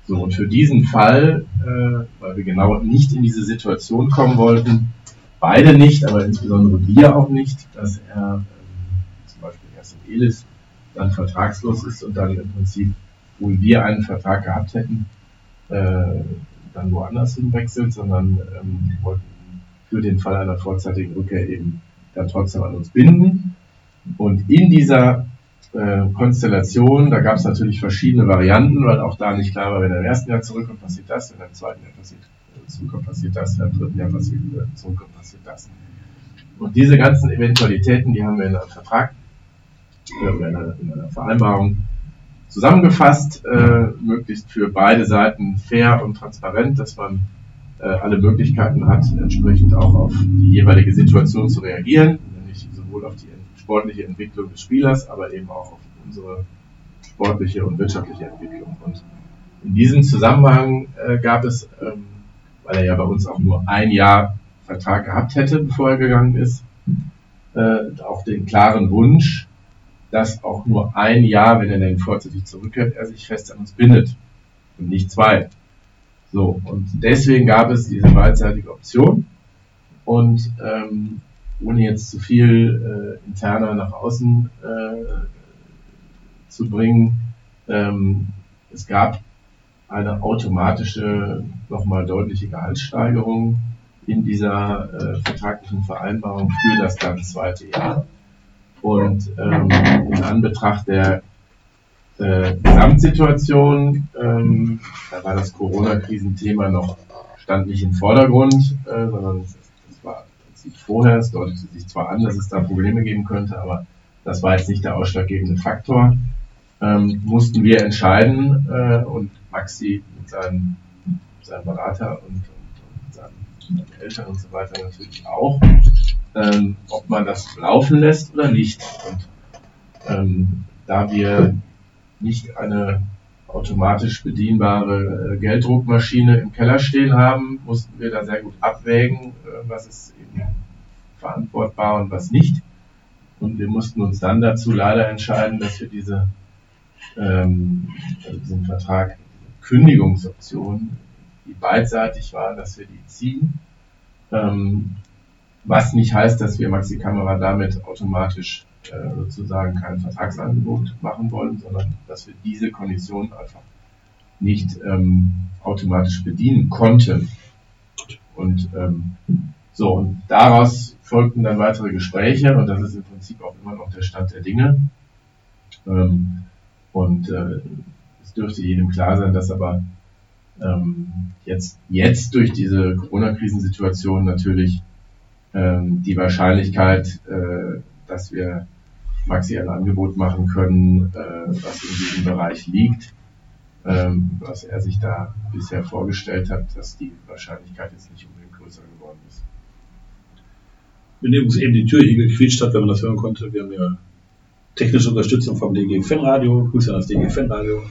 Speaker 3: so, und für diesen Fall, äh, weil wir genau nicht in diese Situation kommen wollten, beide nicht, aber insbesondere wir auch nicht, dass er ähm, zum Beispiel erst in Elis dann vertragslos ist und dann im Prinzip, wo wir einen Vertrag gehabt hätten, äh, dann woanders hinwechselt, sondern ähm, wollten für den Fall einer vorzeitigen Rückkehr eben dann trotzdem an uns binden. Und in dieser äh, Konstellation, da gab es natürlich verschiedene Varianten, weil auch da nicht klar war, wenn er im ersten Jahr zurückkommt, passiert das, wenn er im zweiten Jahr passiert, äh, zurückkommt, passiert das, wenn er im dritten Jahr passiert, äh, zurückkommt, passiert das. Und diese ganzen Eventualitäten, die haben wir in einem Vertrag äh, oder in einer, in einer Vereinbarung zusammengefasst, äh, möglichst für beide Seiten fair und transparent, dass man äh, alle Möglichkeiten hat, entsprechend auch auf die jeweilige Situation zu reagieren, nämlich sowohl auf die sportliche Entwicklung des Spielers, aber eben auch auf unsere sportliche und wirtschaftliche Entwicklung. Und in diesem Zusammenhang äh, gab es, ähm, weil er ja bei uns auch nur ein Jahr Vertrag gehabt hätte, bevor er gegangen ist, äh, auch den klaren Wunsch, dass auch nur ein Jahr, wenn er denn vorzeitig zurückkehrt, er sich fest an uns bindet und nicht zwei. So, und deswegen gab es diese beidseitige Option und ähm, ohne jetzt zu viel äh, interner nach außen äh, zu bringen, ähm, es gab eine automatische, nochmal deutliche Gehaltssteigerung in dieser äh, vertraglichen Vereinbarung für das dann zweite Jahr. Und ähm, in Anbetracht der äh, Gesamtsituation, ähm, da war das Corona-Krisenthema noch, stand nicht im Vordergrund, äh, sondern sieht vorher, es deutete sich zwar an, dass es da Probleme geben könnte, aber das war jetzt nicht der ausschlaggebende Faktor. Ähm, mussten wir entscheiden äh, und Maxi mit seinem, seinem Berater und, und, und seinen Eltern und so weiter natürlich auch, ähm, ob man das laufen lässt oder nicht. Und ähm, da wir nicht eine automatisch bedienbare äh, Gelddruckmaschine im Keller stehen haben, mussten wir da sehr gut abwägen, äh, was ist eben verantwortbar und was nicht. Und wir mussten uns dann dazu leider entscheiden, dass wir diese, ähm, also diesen Vertrag, Kündigungsoption, die beidseitig war, dass wir die ziehen. Ähm, was nicht heißt, dass wir Maxi Kamera damit automatisch äh, sozusagen kein Vertragsangebot machen wollen, sondern dass wir diese Kondition einfach nicht ähm, automatisch bedienen konnten. Und ähm, so, und daraus folgten dann weitere Gespräche und das ist im Prinzip auch immer noch der Stand der Dinge. Ähm, und äh, es dürfte jedem klar sein, dass aber ähm, jetzt, jetzt durch diese Corona-Krisensituation natürlich ähm, die Wahrscheinlichkeit, äh, dass wir Maxi ein Angebot machen können, äh, was in diesem Bereich liegt, ähm, was er sich da bisher vorgestellt hat, dass die Wahrscheinlichkeit jetzt nicht unbedingt größer geworden ist.
Speaker 1: Wenn übrigens eben die Tür hier gequietscht hat, wenn man das hören konnte, wir haben ja technische Unterstützung vom DG Fanradio. Grüße an das DG Fanradio.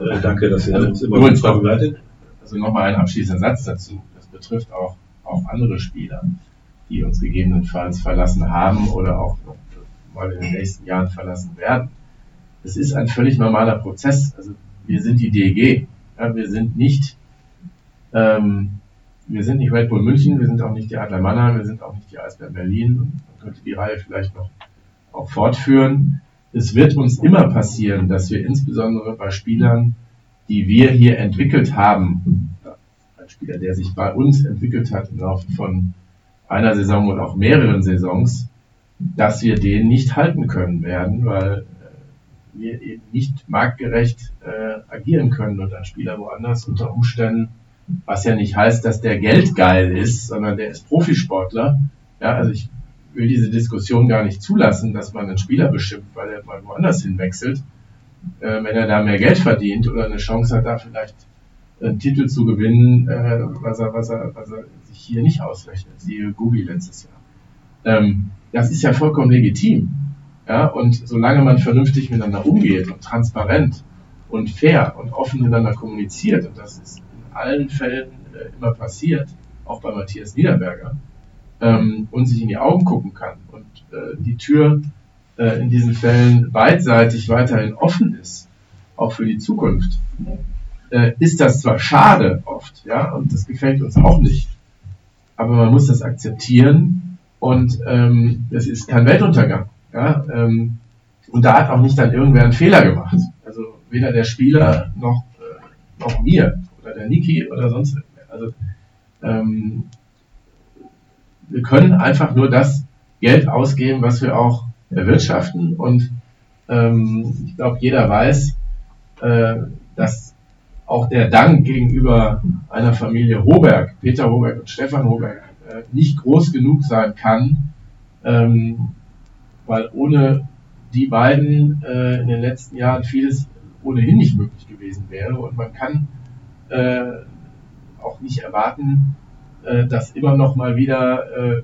Speaker 1: Äh, danke, dass ihr also, uns immer
Speaker 3: uns begleitet. Also nochmal ein abschließender Satz dazu. Das betrifft auch, auch andere Spieler, die uns gegebenenfalls verlassen haben oder auch mal in den nächsten Jahren verlassen werden. Es ist ein völlig normaler Prozess. Also wir sind die DEG. Ja, wir sind nicht, ähm, wir sind nicht Red Bull München, wir sind auch nicht die Adler Mannheim, wir sind auch nicht die Eisbären Berlin. Man könnte die Reihe vielleicht noch auch fortführen. Es wird uns immer passieren, dass wir insbesondere bei Spielern, die wir hier entwickelt haben, ein Spieler, der sich bei uns entwickelt hat im Laufe von einer Saison oder auch mehreren Saisons, dass wir den nicht halten können werden, weil äh, wir eben nicht marktgerecht äh, agieren können und ein Spieler woanders unter Umständen, was ja nicht heißt, dass der geldgeil ist, sondern der ist Profisportler. Ja, also ich will diese Diskussion gar nicht zulassen, dass man einen Spieler beschimpft, weil er mal woanders hinwechselt. Äh, wenn er da mehr Geld verdient oder eine Chance hat, da vielleicht einen Titel zu gewinnen, äh, was, er, was, er, was er hier nicht ausrechnet, siehe Google letztes Jahr. Ähm, das ist ja vollkommen legitim. Ja, und solange man vernünftig miteinander umgeht und transparent und fair und offen miteinander kommuniziert, und das ist in allen Fällen äh, immer passiert, auch bei Matthias Niederberger, ähm, und sich in die Augen gucken kann und äh, die Tür äh, in diesen Fällen beidseitig weiterhin offen ist, auch für die Zukunft, äh, ist das zwar schade oft, ja, und das gefällt uns auch nicht, aber man muss das akzeptieren und ähm, das ist kein Weltuntergang. Ja? Ähm, und da hat auch nicht dann irgendwer einen Fehler gemacht. Also weder der Spieler noch, äh, noch wir oder der Niki oder sonst irgendwer. Also ähm, wir können einfach nur das Geld ausgeben, was wir auch erwirtschaften. Und ähm, ich glaube, jeder weiß, äh, dass auch der Dank gegenüber einer Familie Hoberg, Peter Hoberg und Stefan Hoberg, äh, nicht groß genug sein kann, ähm, weil ohne die beiden äh, in den letzten Jahren vieles ohnehin nicht möglich gewesen wäre. Und man kann äh, auch nicht erwarten, äh, dass immer noch mal wieder äh,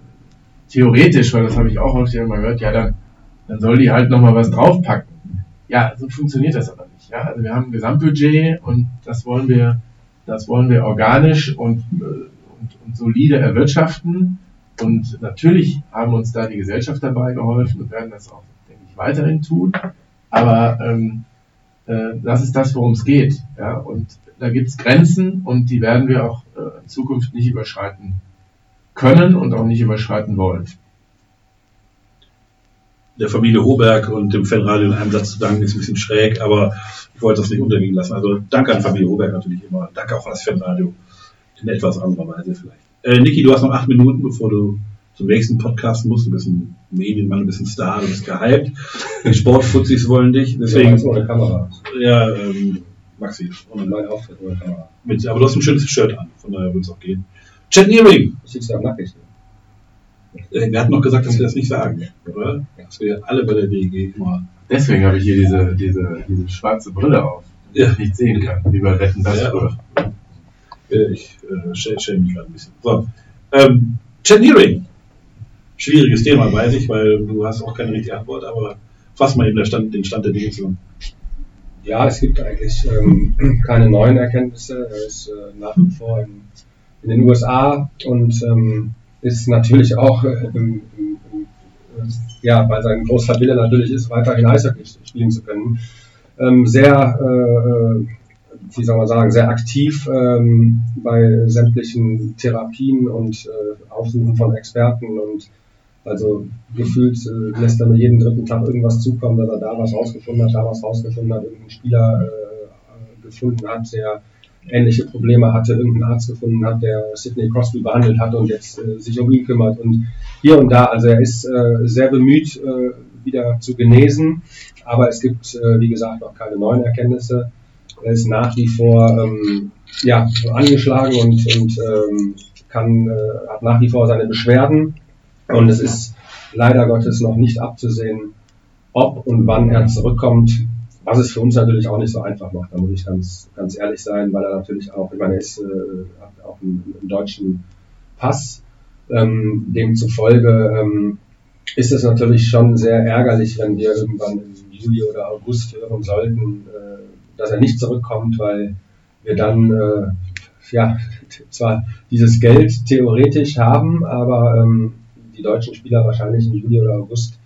Speaker 3: theoretisch, weil das habe ich auch häufig mal gehört, ja, dann, dann soll die halt noch mal was draufpacken. Ja, so funktioniert das aber nicht. Ja? Also wir haben ein Gesamtbudget und das wollen wir, das wollen wir organisch und, äh, und, und solide erwirtschaften. Und natürlich haben uns da die Gesellschaft dabei geholfen und werden das auch, denke ich, weiterhin tun. Aber ähm, äh, das ist das, worum es geht. Ja? Und da gibt es Grenzen und die werden wir auch äh, in Zukunft nicht überschreiten können und auch nicht überschreiten wollen.
Speaker 1: Der Familie Hoberg und dem Fanradio in einem Satz zu danken, ist ein bisschen schräg, aber ich wollte das nicht untergehen lassen. Also danke an Familie Hoberg natürlich immer. Danke auch an das Fanradio in etwas anderer Weise vielleicht. Äh, Niki, du hast noch acht Minuten, bevor du zum nächsten Podcast musst. Du bist ein Medienmann, ein bisschen Star, du bist gehypt. Die Sportfuzis wollen dich. Deswegen,
Speaker 2: ja, ohne Kamera.
Speaker 1: ja ähm, Maxi.
Speaker 2: Und mein Auftritt ohne Kamera.
Speaker 1: Mit, aber du hast ein schönes Shirt an, von daher wird es auch gehen. Chat Nearing.
Speaker 2: Ich sitze da nackig.
Speaker 1: Wir hatten noch gesagt, dass wir das nicht sagen, oder? Dass wir alle bei der DG immer.
Speaker 3: Deswegen habe ich hier diese, diese, diese schwarze Brille auf, die
Speaker 1: Ja.
Speaker 3: ich nicht sehen kann, wie bei Wetten das
Speaker 1: Ja. Ich äh, schä- schäme mich gerade ein bisschen. So. Ähm, Chat Nearing. Schwieriges Thema, weiß ich, weil du hast auch keine richtige Antwort, aber fass mal eben der Stand, den Stand der Dinge zusammen.
Speaker 2: Ja, es gibt eigentlich ähm, [clears throat] keine neuen Erkenntnisse. Er ist äh, nach wie vor in, in den USA und ähm, ist natürlich auch, äh, im, im, im, äh, ja, weil sein großer Wille natürlich ist, weiterhin Eishockey spielen zu können, ähm, sehr, äh, äh, wie soll man sagen, sehr aktiv ähm, bei sämtlichen Therapien und äh, Aufsuchen von Experten und also gefühlt äh, lässt er mir jeden dritten Tag irgendwas zukommen, dass er da was rausgefunden hat, da was rausgefunden hat, irgendeinen Spieler äh, gefunden hat, der ähnliche Probleme hatte, irgendeinen Arzt gefunden hat, der Sidney Crosby behandelt hat und jetzt äh, sich um ihn kümmert und hier und da. Also er ist äh, sehr bemüht, äh, wieder zu genesen, aber es gibt, äh, wie gesagt, noch keine neuen Erkenntnisse. Er ist nach wie vor ähm, ja, angeschlagen und, und ähm, kann, äh, hat nach wie vor seine Beschwerden. Und es ist leider Gottes noch nicht abzusehen, ob und wann er zurückkommt, was es für uns natürlich auch nicht so einfach macht. Da muss ich ganz, ganz ehrlich sein, weil er natürlich auch, ich meine, er ist, äh, hat auch einen, einen deutschen Pass. Ähm, demzufolge ähm, ist es natürlich schon sehr ärgerlich, wenn wir irgendwann im Juli oder August hören sollten, äh, dass er nicht zurückkommt, weil wir dann äh, ja [laughs] zwar dieses Geld theoretisch haben, aber ähm, die deutschen Spieler wahrscheinlich im Juli oder August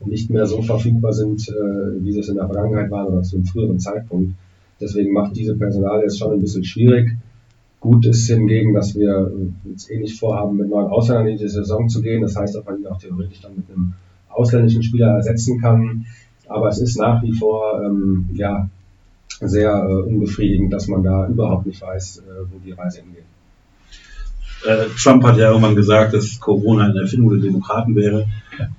Speaker 2: nicht mehr so verfügbar sind, äh, wie sie es in der Vergangenheit waren oder zu einem früheren Zeitpunkt. Deswegen macht diese Personal jetzt schon ein bisschen schwierig. Gut ist hingegen, dass wir äh, jetzt eh nicht vorhaben, mit neuen Ausländern in die Saison zu gehen. Das heißt, dass man ihn auch theoretisch dann mit einem ausländischen Spieler ersetzen kann. Aber es ist nach wie vor ähm, ja, sehr äh, unbefriedigend, dass man da überhaupt nicht weiß, äh, wo die Reise hingeht.
Speaker 1: Äh, Trump hat ja irgendwann gesagt, dass Corona eine Erfindung der Demokraten wäre.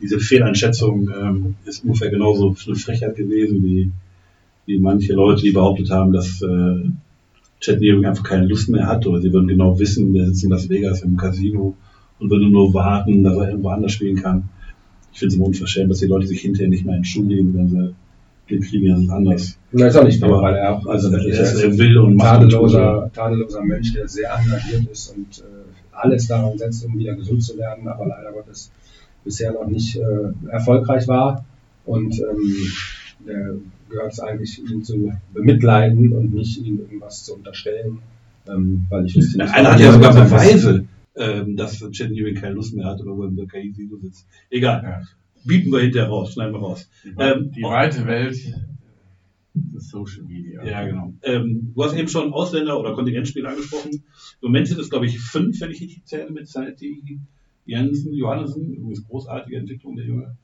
Speaker 1: Diese Fehleinschätzung ähm, ist ungefähr genauso eine Frechheit gewesen, wie, wie manche Leute, die behauptet haben, dass äh, Chad Nearing einfach keine Lust mehr hat oder sie würden genau wissen, der sitzt in Las Vegas im Casino und würde nur warten, dass er irgendwo anders spielen kann. Ich finde es immer unverschämt, dass die Leute sich hinterher nicht mehr entschuldigen, wenn sie den kriegen, das ist anders.
Speaker 2: Na, ist auch nicht
Speaker 1: Aber-
Speaker 2: weil er auch, also
Speaker 1: er
Speaker 2: wirklich,
Speaker 1: ist-
Speaker 2: er
Speaker 1: er will und
Speaker 2: ein
Speaker 1: macht
Speaker 2: tadelloser, tadelloser Mensch, der sehr engagiert ist und äh, alles daran setzt, um wieder gesund zu werden, aber leider Gottes bisher noch nicht äh, erfolgreich war. Und ähm, der gehört es eigentlich, ihn zu bemitleiden und nicht ihm irgendwas zu unterstellen. Ähm, weil ich wüsste nicht,
Speaker 1: Einer hat ja sogar
Speaker 2: was
Speaker 1: Beweise, ähm, dass Chad Nearing keine Lust mehr hat oder wo er im Casino sitzt. Egal.
Speaker 3: Ja.
Speaker 1: Bieten wir hinterher raus, schneiden wir raus.
Speaker 3: Die,
Speaker 1: Ähm,
Speaker 3: die weite Welt des Social Media.
Speaker 1: Ja, genau. Ähm, du hast eben schon Ausländer oder Kontingentspieler angesprochen. Im Moment sind es, glaube ich, fünf, wenn ich richtig zähle, mit Sanity, Jensen, Johannessen. Übrigens großartige Entwicklung, der Junge.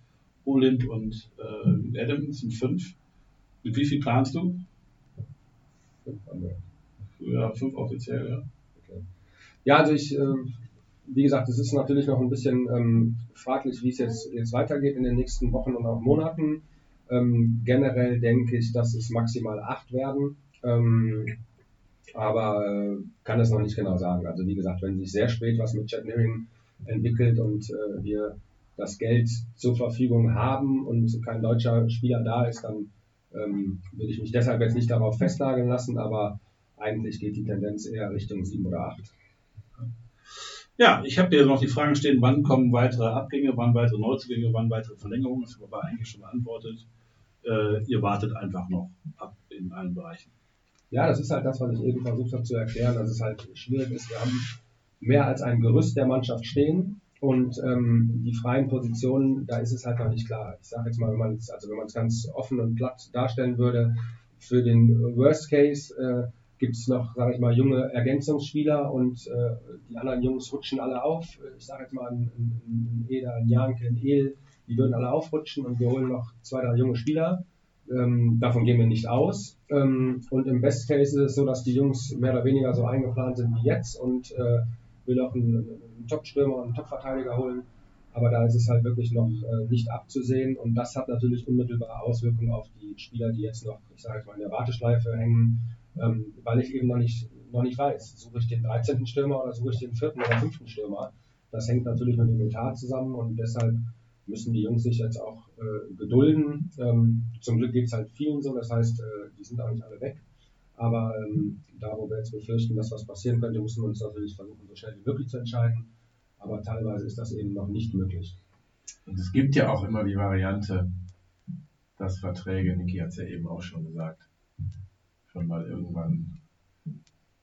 Speaker 1: Olimp und äh, Adam das sind fünf. Mit wie viel planst du? Ja, fünf offiziell, ja.
Speaker 2: Ja, also ich, äh, wie gesagt, es ist natürlich noch ein bisschen ähm, fraglich, wie es jetzt, jetzt weitergeht in den nächsten Wochen und auch Monaten. Ähm, generell denke ich, dass es maximal acht werden. Ähm, aber äh, kann es noch nicht genau sagen. Also wie gesagt, wenn sich sehr spät was mit Chad Nearing entwickelt und äh, wir das Geld zur Verfügung haben und kein deutscher Spieler da ist, dann ähm, würde ich mich deshalb jetzt nicht darauf festnageln lassen, aber eigentlich geht die Tendenz eher Richtung sieben oder acht.
Speaker 1: Ja, ich habe dir noch die Fragen stehen, wann kommen weitere Abgänge, wann weitere Neuzugänge, wann weitere Verlängerungen. Das war eigentlich schon beantwortet. äh, ihr wartet einfach noch ab in allen Bereichen.
Speaker 2: Ja, das ist halt das, was ich eben versucht habe zu erklären, dass es halt schwierig ist. Wir haben mehr als ein Gerüst der Mannschaft stehen und ähm, die freien Positionen, da ist es halt noch nicht klar. Ich sage jetzt mal, wenn man es also wenn man es ganz offen und platt darstellen würde, für den Worst Case äh, gibt es noch, sage ich mal, junge Ergänzungsspieler und äh, die anderen Jungs rutschen alle auf. Ich sage jetzt mal, ein, ein, ein Eder, ein Janke, ein El, die würden alle aufrutschen und wir holen noch zwei, drei junge Spieler. Ähm, davon gehen wir nicht aus. Ähm, und im Best Case ist es so, dass die Jungs mehr oder weniger so eingeplant sind wie jetzt und äh, will noch einen, einen Top-Stürmer und einen Top-Verteidiger holen. Aber da ist es halt wirklich noch äh, nicht abzusehen und das hat natürlich unmittelbare Auswirkungen auf die Spieler, die jetzt noch, ich sage jetzt mal, in der Warteschleife hängen, ähm, weil ich eben noch nicht, noch nicht weiß, suche ich den 13. Stürmer oder suche ich den 4. oder 5. Stürmer. Das hängt natürlich mit dem Etat zusammen und deshalb müssen die Jungs sich jetzt auch äh, gedulden. Ähm, zum Glück geht es halt vielen so, das heißt, äh, die sind auch nicht alle weg. Aber ähm, da, wo wir jetzt befürchten, dass was passieren könnte, müssen wir uns natürlich versuchen, so schnell wie möglich zu entscheiden. Aber teilweise ist das eben noch nicht möglich.
Speaker 3: Und es gibt ja auch immer die Variante, dass Verträge, Niki hat es ja eben auch schon gesagt, schon mal irgendwann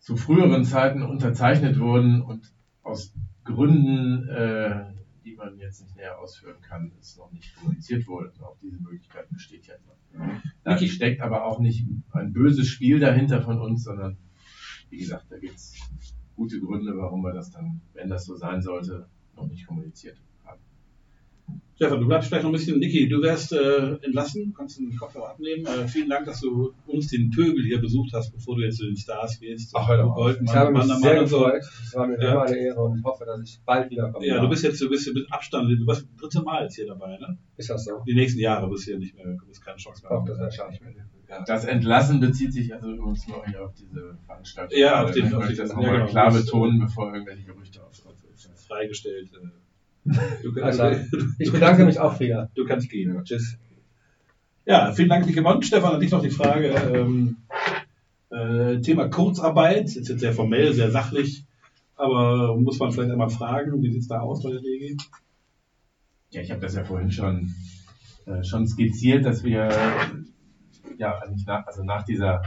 Speaker 3: zu früheren Zeiten unterzeichnet wurden und aus Gründen, äh, die man jetzt nicht näher ausführen kann, es noch nicht kommuniziert wurde. Auch diese Möglichkeit besteht ja immer. Da steckt aber auch nicht ein böses Spiel dahinter von uns, sondern wie gesagt, da gibt es gute Gründe, warum wir das dann, wenn das so sein sollte, noch nicht kommuniziert haben.
Speaker 1: Stefan, du bleibst vielleicht noch ein bisschen. Niki, du wärst äh, entlassen, kannst den Kopfhörer abnehmen. Äh, vielen Dank, dass du uns den Töbel hier besucht hast, bevor du jetzt zu den Stars gehst.
Speaker 3: Ach, hör doch auf.
Speaker 1: Goldmann,
Speaker 2: Ich habe mich sehr
Speaker 1: so.
Speaker 2: gefreut. Es war mir
Speaker 1: Ja.
Speaker 2: immer eine Ehre und ich hoffe, dass ich bald wiederkomme.
Speaker 1: Ja, du bist jetzt du bist mit Abstand, du bist das dritte Mal jetzt hier dabei, ne?
Speaker 2: Ist das so?
Speaker 1: Die nächsten Jahre wirst du hier nicht mehr, du wirst keine Chance mehr
Speaker 2: Doch,
Speaker 1: haben.
Speaker 2: das wäre schade.
Speaker 1: Ja.
Speaker 3: Das Entlassen bezieht sich also übrigens nur hier auf diese Veranstaltung.
Speaker 1: Ja, auf den-
Speaker 3: ich
Speaker 1: auf
Speaker 3: möchte
Speaker 1: den-
Speaker 3: das
Speaker 1: ja,
Speaker 3: nochmal
Speaker 1: genau.
Speaker 3: klar betonen, bevor irgendwelche Gerüchte aufkommen.
Speaker 1: Freigestellt. Äh. Du, [laughs]
Speaker 2: Also, ich bedanke mich auch wieder.
Speaker 1: du kannst gehen. Tschüss. Ja, vielen Dank, Niki Mond. Stefan, an dich noch die Frage. Ähm, äh, Thema Kurzarbeit, ist jetzt sehr formell, sehr sachlich, aber muss man vielleicht einmal fragen, wie sieht es da aus bei der DG?
Speaker 3: Ja, ich habe das ja vorhin schon, äh, schon skizziert, dass wir ja eigentlich nach, also nach dieser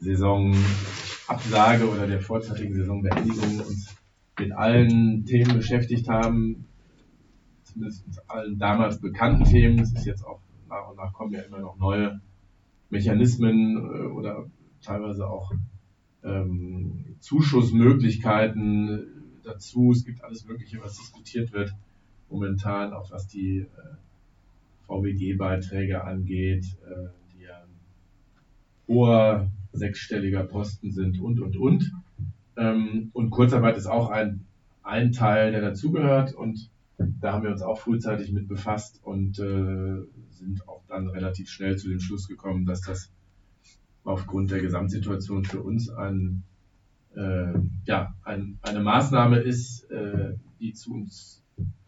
Speaker 3: Saisonabsage oder der vorzeitigen Saisonbeendigung uns mit allen Themen beschäftigt haben, zumindest allen damals bekannten Themen. Es ist jetzt auch nach und nach kommen ja immer noch neue Mechanismen äh, oder teilweise auch ähm, Zuschussmöglichkeiten dazu. Es gibt alles Mögliche, was diskutiert wird momentan, auch was die äh, VBG-Beiträge angeht, äh, die ja hoher sechsstelliger Posten sind und, und, und. Ähm, und Kurzarbeit ist auch ein, ein Teil, der dazugehört und da haben wir uns auch frühzeitig mit befasst und äh, sind auch dann relativ schnell zu dem Schluss gekommen, dass das aufgrund der Gesamtsituation für uns ein, äh, ja, ein, eine Maßnahme ist, äh, die zu uns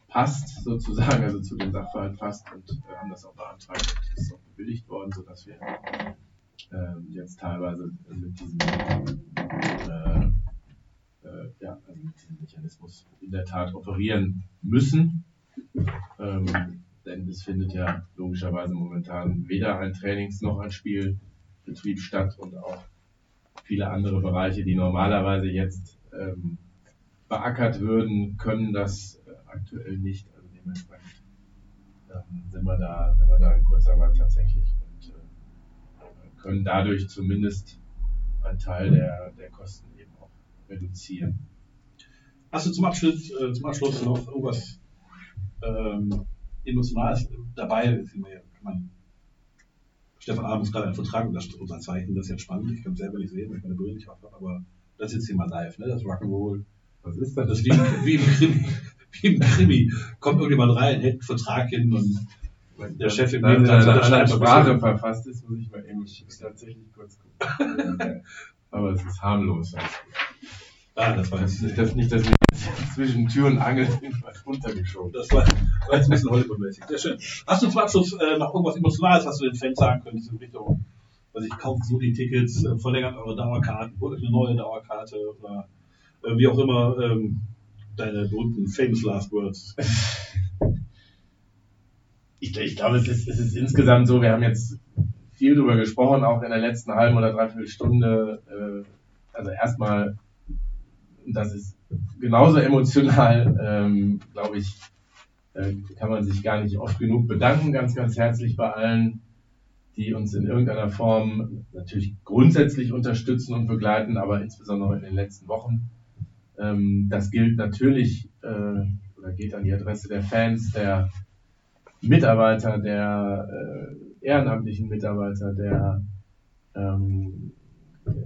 Speaker 3: passt, sozusagen, also zu dem Sachverhalt passt und äh, haben das auch beantragt und ist auch bewilligt worden, sodass wir ähm, jetzt teilweise mit diesem, äh, ja, also mit diesem Mechanismus in der Tat operieren müssen. Ähm, denn es findet ja logischerweise momentan weder ein Trainings- noch ein Spielbetrieb statt und auch viele andere Bereiche, die normalerweise jetzt ähm, beackert würden, können das äh, aktuell nicht. Also dementsprechend ähm, sind, wir da, sind wir da in Kurzarbeit tatsächlich und äh, können dadurch zumindest einen Teil der, der Kosten reduzieren.
Speaker 1: Hast du zum Abschluss, äh, zum Abschluss noch irgendwas ähm, Emotionales dabei? Ist kann man, Stefan Abends gerade einen Vertrag unterzeichnen, das ist jetzt spannend. Ich kann es selber nicht sehen, weil ich meine Brille nicht auf habe, aber das ist jetzt hier mal live, ne? das Rock'n'Roll.
Speaker 3: Was ist
Speaker 1: Das ist wie, wie, im Krimi, wie im Krimi. Kommt irgendjemand rein, hält einen Vertrag hin und der Chef im
Speaker 3: Da in
Speaker 1: Nebensatz unterschreibt
Speaker 3: Sprache verfasst ist, muss ich mal eben tatsächlich kurz gucken. [laughs] Aber es ist harmlos.
Speaker 1: Ah, das war jetzt,
Speaker 3: nicht, das, nicht, dass wir [laughs] zwischen Tür und Angel irgendwas runtergeschoben.
Speaker 1: das war, war jetzt ein bisschen Hollywood-mäßig. Sehr schön. Hast du zum Abschluss äh, noch irgendwas Emotionales, was du den Fans sagen könntest in Richtung, was ich kauft so die Tickets, äh, verlängert eure Dauerkarten, holt euch eine neue Dauerkarte oder äh, wie auch immer ähm, deine berühmten famous last words. [laughs]
Speaker 3: ich, ich glaube, es ist, es ist insgesamt so, wir haben jetzt viel darüber gesprochen, auch in der letzten halben oder dreiviertel Stunde. Äh, also erstmal, das ist genauso emotional, ähm, glaube ich, äh, kann man sich gar nicht oft genug bedanken. Ganz, ganz herzlich bei allen, die uns in irgendeiner Form natürlich grundsätzlich unterstützen und begleiten, aber insbesondere in den letzten Wochen. Ähm, das gilt natürlich äh, oder geht an die Adresse der Fans, der Mitarbeiter, der äh, ehrenamtlichen Mitarbeiter, der ähm,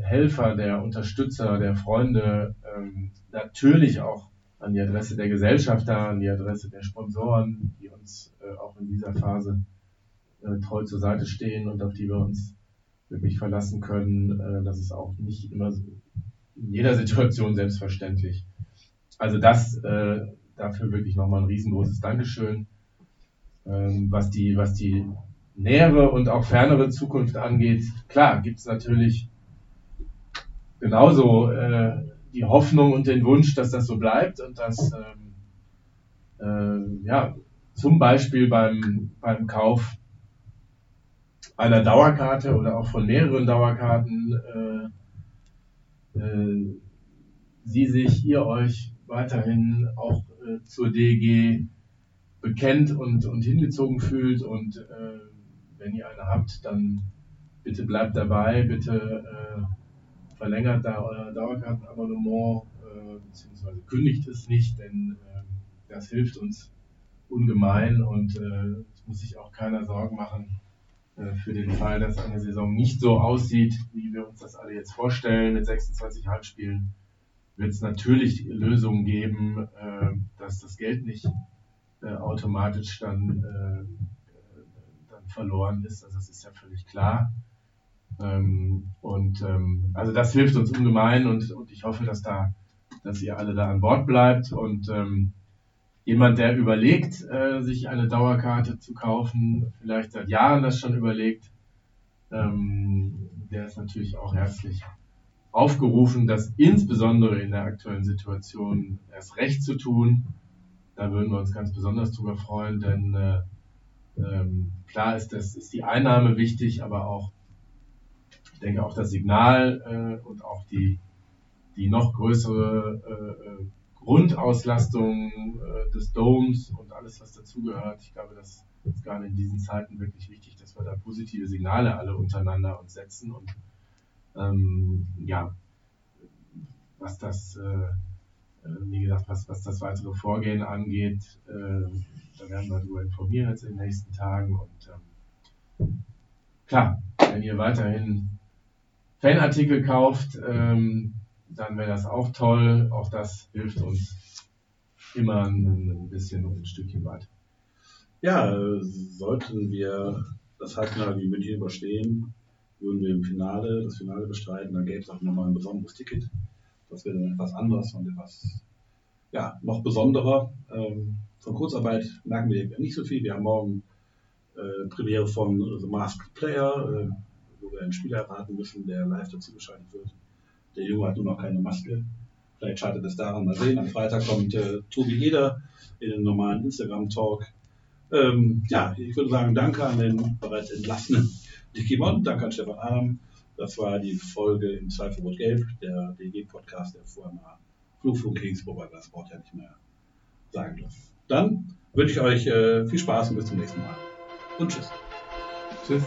Speaker 3: Helfer, der Unterstützer, der Freunde, ähm, natürlich auch an die Adresse der Gesellschafter, an die Adresse der Sponsoren, die uns äh, auch in dieser Phase äh, treu zur Seite stehen und auf die wir uns wirklich verlassen können. Äh, das ist auch nicht immer so, in jeder Situation selbstverständlich. Also das äh, dafür wirklich nochmal ein riesengroßes Dankeschön. Ähm, was, die, was die nähere und auch fernere Zukunft angeht, klar, gibt es natürlich genauso äh, die Hoffnung und den Wunsch, dass das so bleibt und dass ähm, äh, ja, zum Beispiel beim, beim Kauf einer Dauerkarte oder auch von mehreren Dauerkarten äh, äh, sie sich, ihr euch weiterhin auch äh, zur DG bekennt und, und hingezogen fühlt und äh, wenn ihr eine habt, dann bitte bleibt dabei, bitte äh, verlängert da euer Dauerkartenabonnement, äh, beziehungsweise kündigt es nicht, denn äh, das hilft uns ungemein und äh, es muss sich auch keiner Sorgen machen äh, für den Fall, dass eine Saison nicht so aussieht, wie wir uns das alle jetzt vorstellen, mit 26 Halbspielen wird es natürlich Lösungen geben, äh, dass das Geld nicht äh, automatisch dann, äh, dann verloren ist. Also das ist ja völlig klar. Ähm, und ähm, also das hilft uns ungemein und, und ich hoffe, dass da, dass ihr alle da an Bord bleibt und ähm, jemand, der überlegt, äh, sich eine Dauerkarte zu kaufen, vielleicht seit Jahren das schon überlegt, ähm, der ist natürlich auch herzlich aufgerufen, das insbesondere in der aktuellen Situation erst recht zu tun. Da würden wir uns ganz besonders drüber freuen, denn äh, ähm, klar ist, das ist die Einnahme wichtig, aber auch, ich denke auch das Signal äh, und auch die, die noch größere äh, äh Grundauslastung äh, des Domes und alles, was dazugehört. Ich glaube, das ist gerade in diesen Zeiten wirklich wichtig, dass wir da positive Signale alle untereinander uns setzen und ähm, ja, was das, äh, äh, wie gesagt, was, was das weitere Vorgehen angeht, äh, da werden wir darüber informieren jetzt in den nächsten Tagen. Und ähm, klar, wenn ihr weiterhin Fanartikel kauft, ähm, dann wäre das auch toll. Auch das hilft uns immer ein, bisschen und ein Stückchen weiter.
Speaker 1: Ja, sollten wir das Halbfinale in München überstehen, würden wir im Finale, das Finale bestreiten, dann gäbe es auch nochmal ein besonderes Ticket. Das wäre dann etwas anderes und etwas, ja, noch besonderer. Ähm, von Kurzarbeit merken wir nicht so viel. Wir haben morgen äh, Premiere von The Masked Player, äh, wo wir einen Spieler erraten müssen, der live dazu geschaltet wird. Der Junge hat nur noch keine Maske. Vielleicht scheitert es daran, mal sehen. Am Freitag kommt äh, Tobi Eder in den normalen Instagram-Talk. Ähm, ja, ich würde sagen, danke an den bereits entlassenen Dicky Mond, danke an Stefan Adam. Das war die Folge im Zweifelrot Gelb, der DG-Podcast, der vorher mal Flugfunk hieß, wobei wir das Wort ja nicht mehr sagen dürfen. Dann wünsche ich euch äh, viel Spaß und bis zum nächsten Mal. Und tschüss. Tschüss.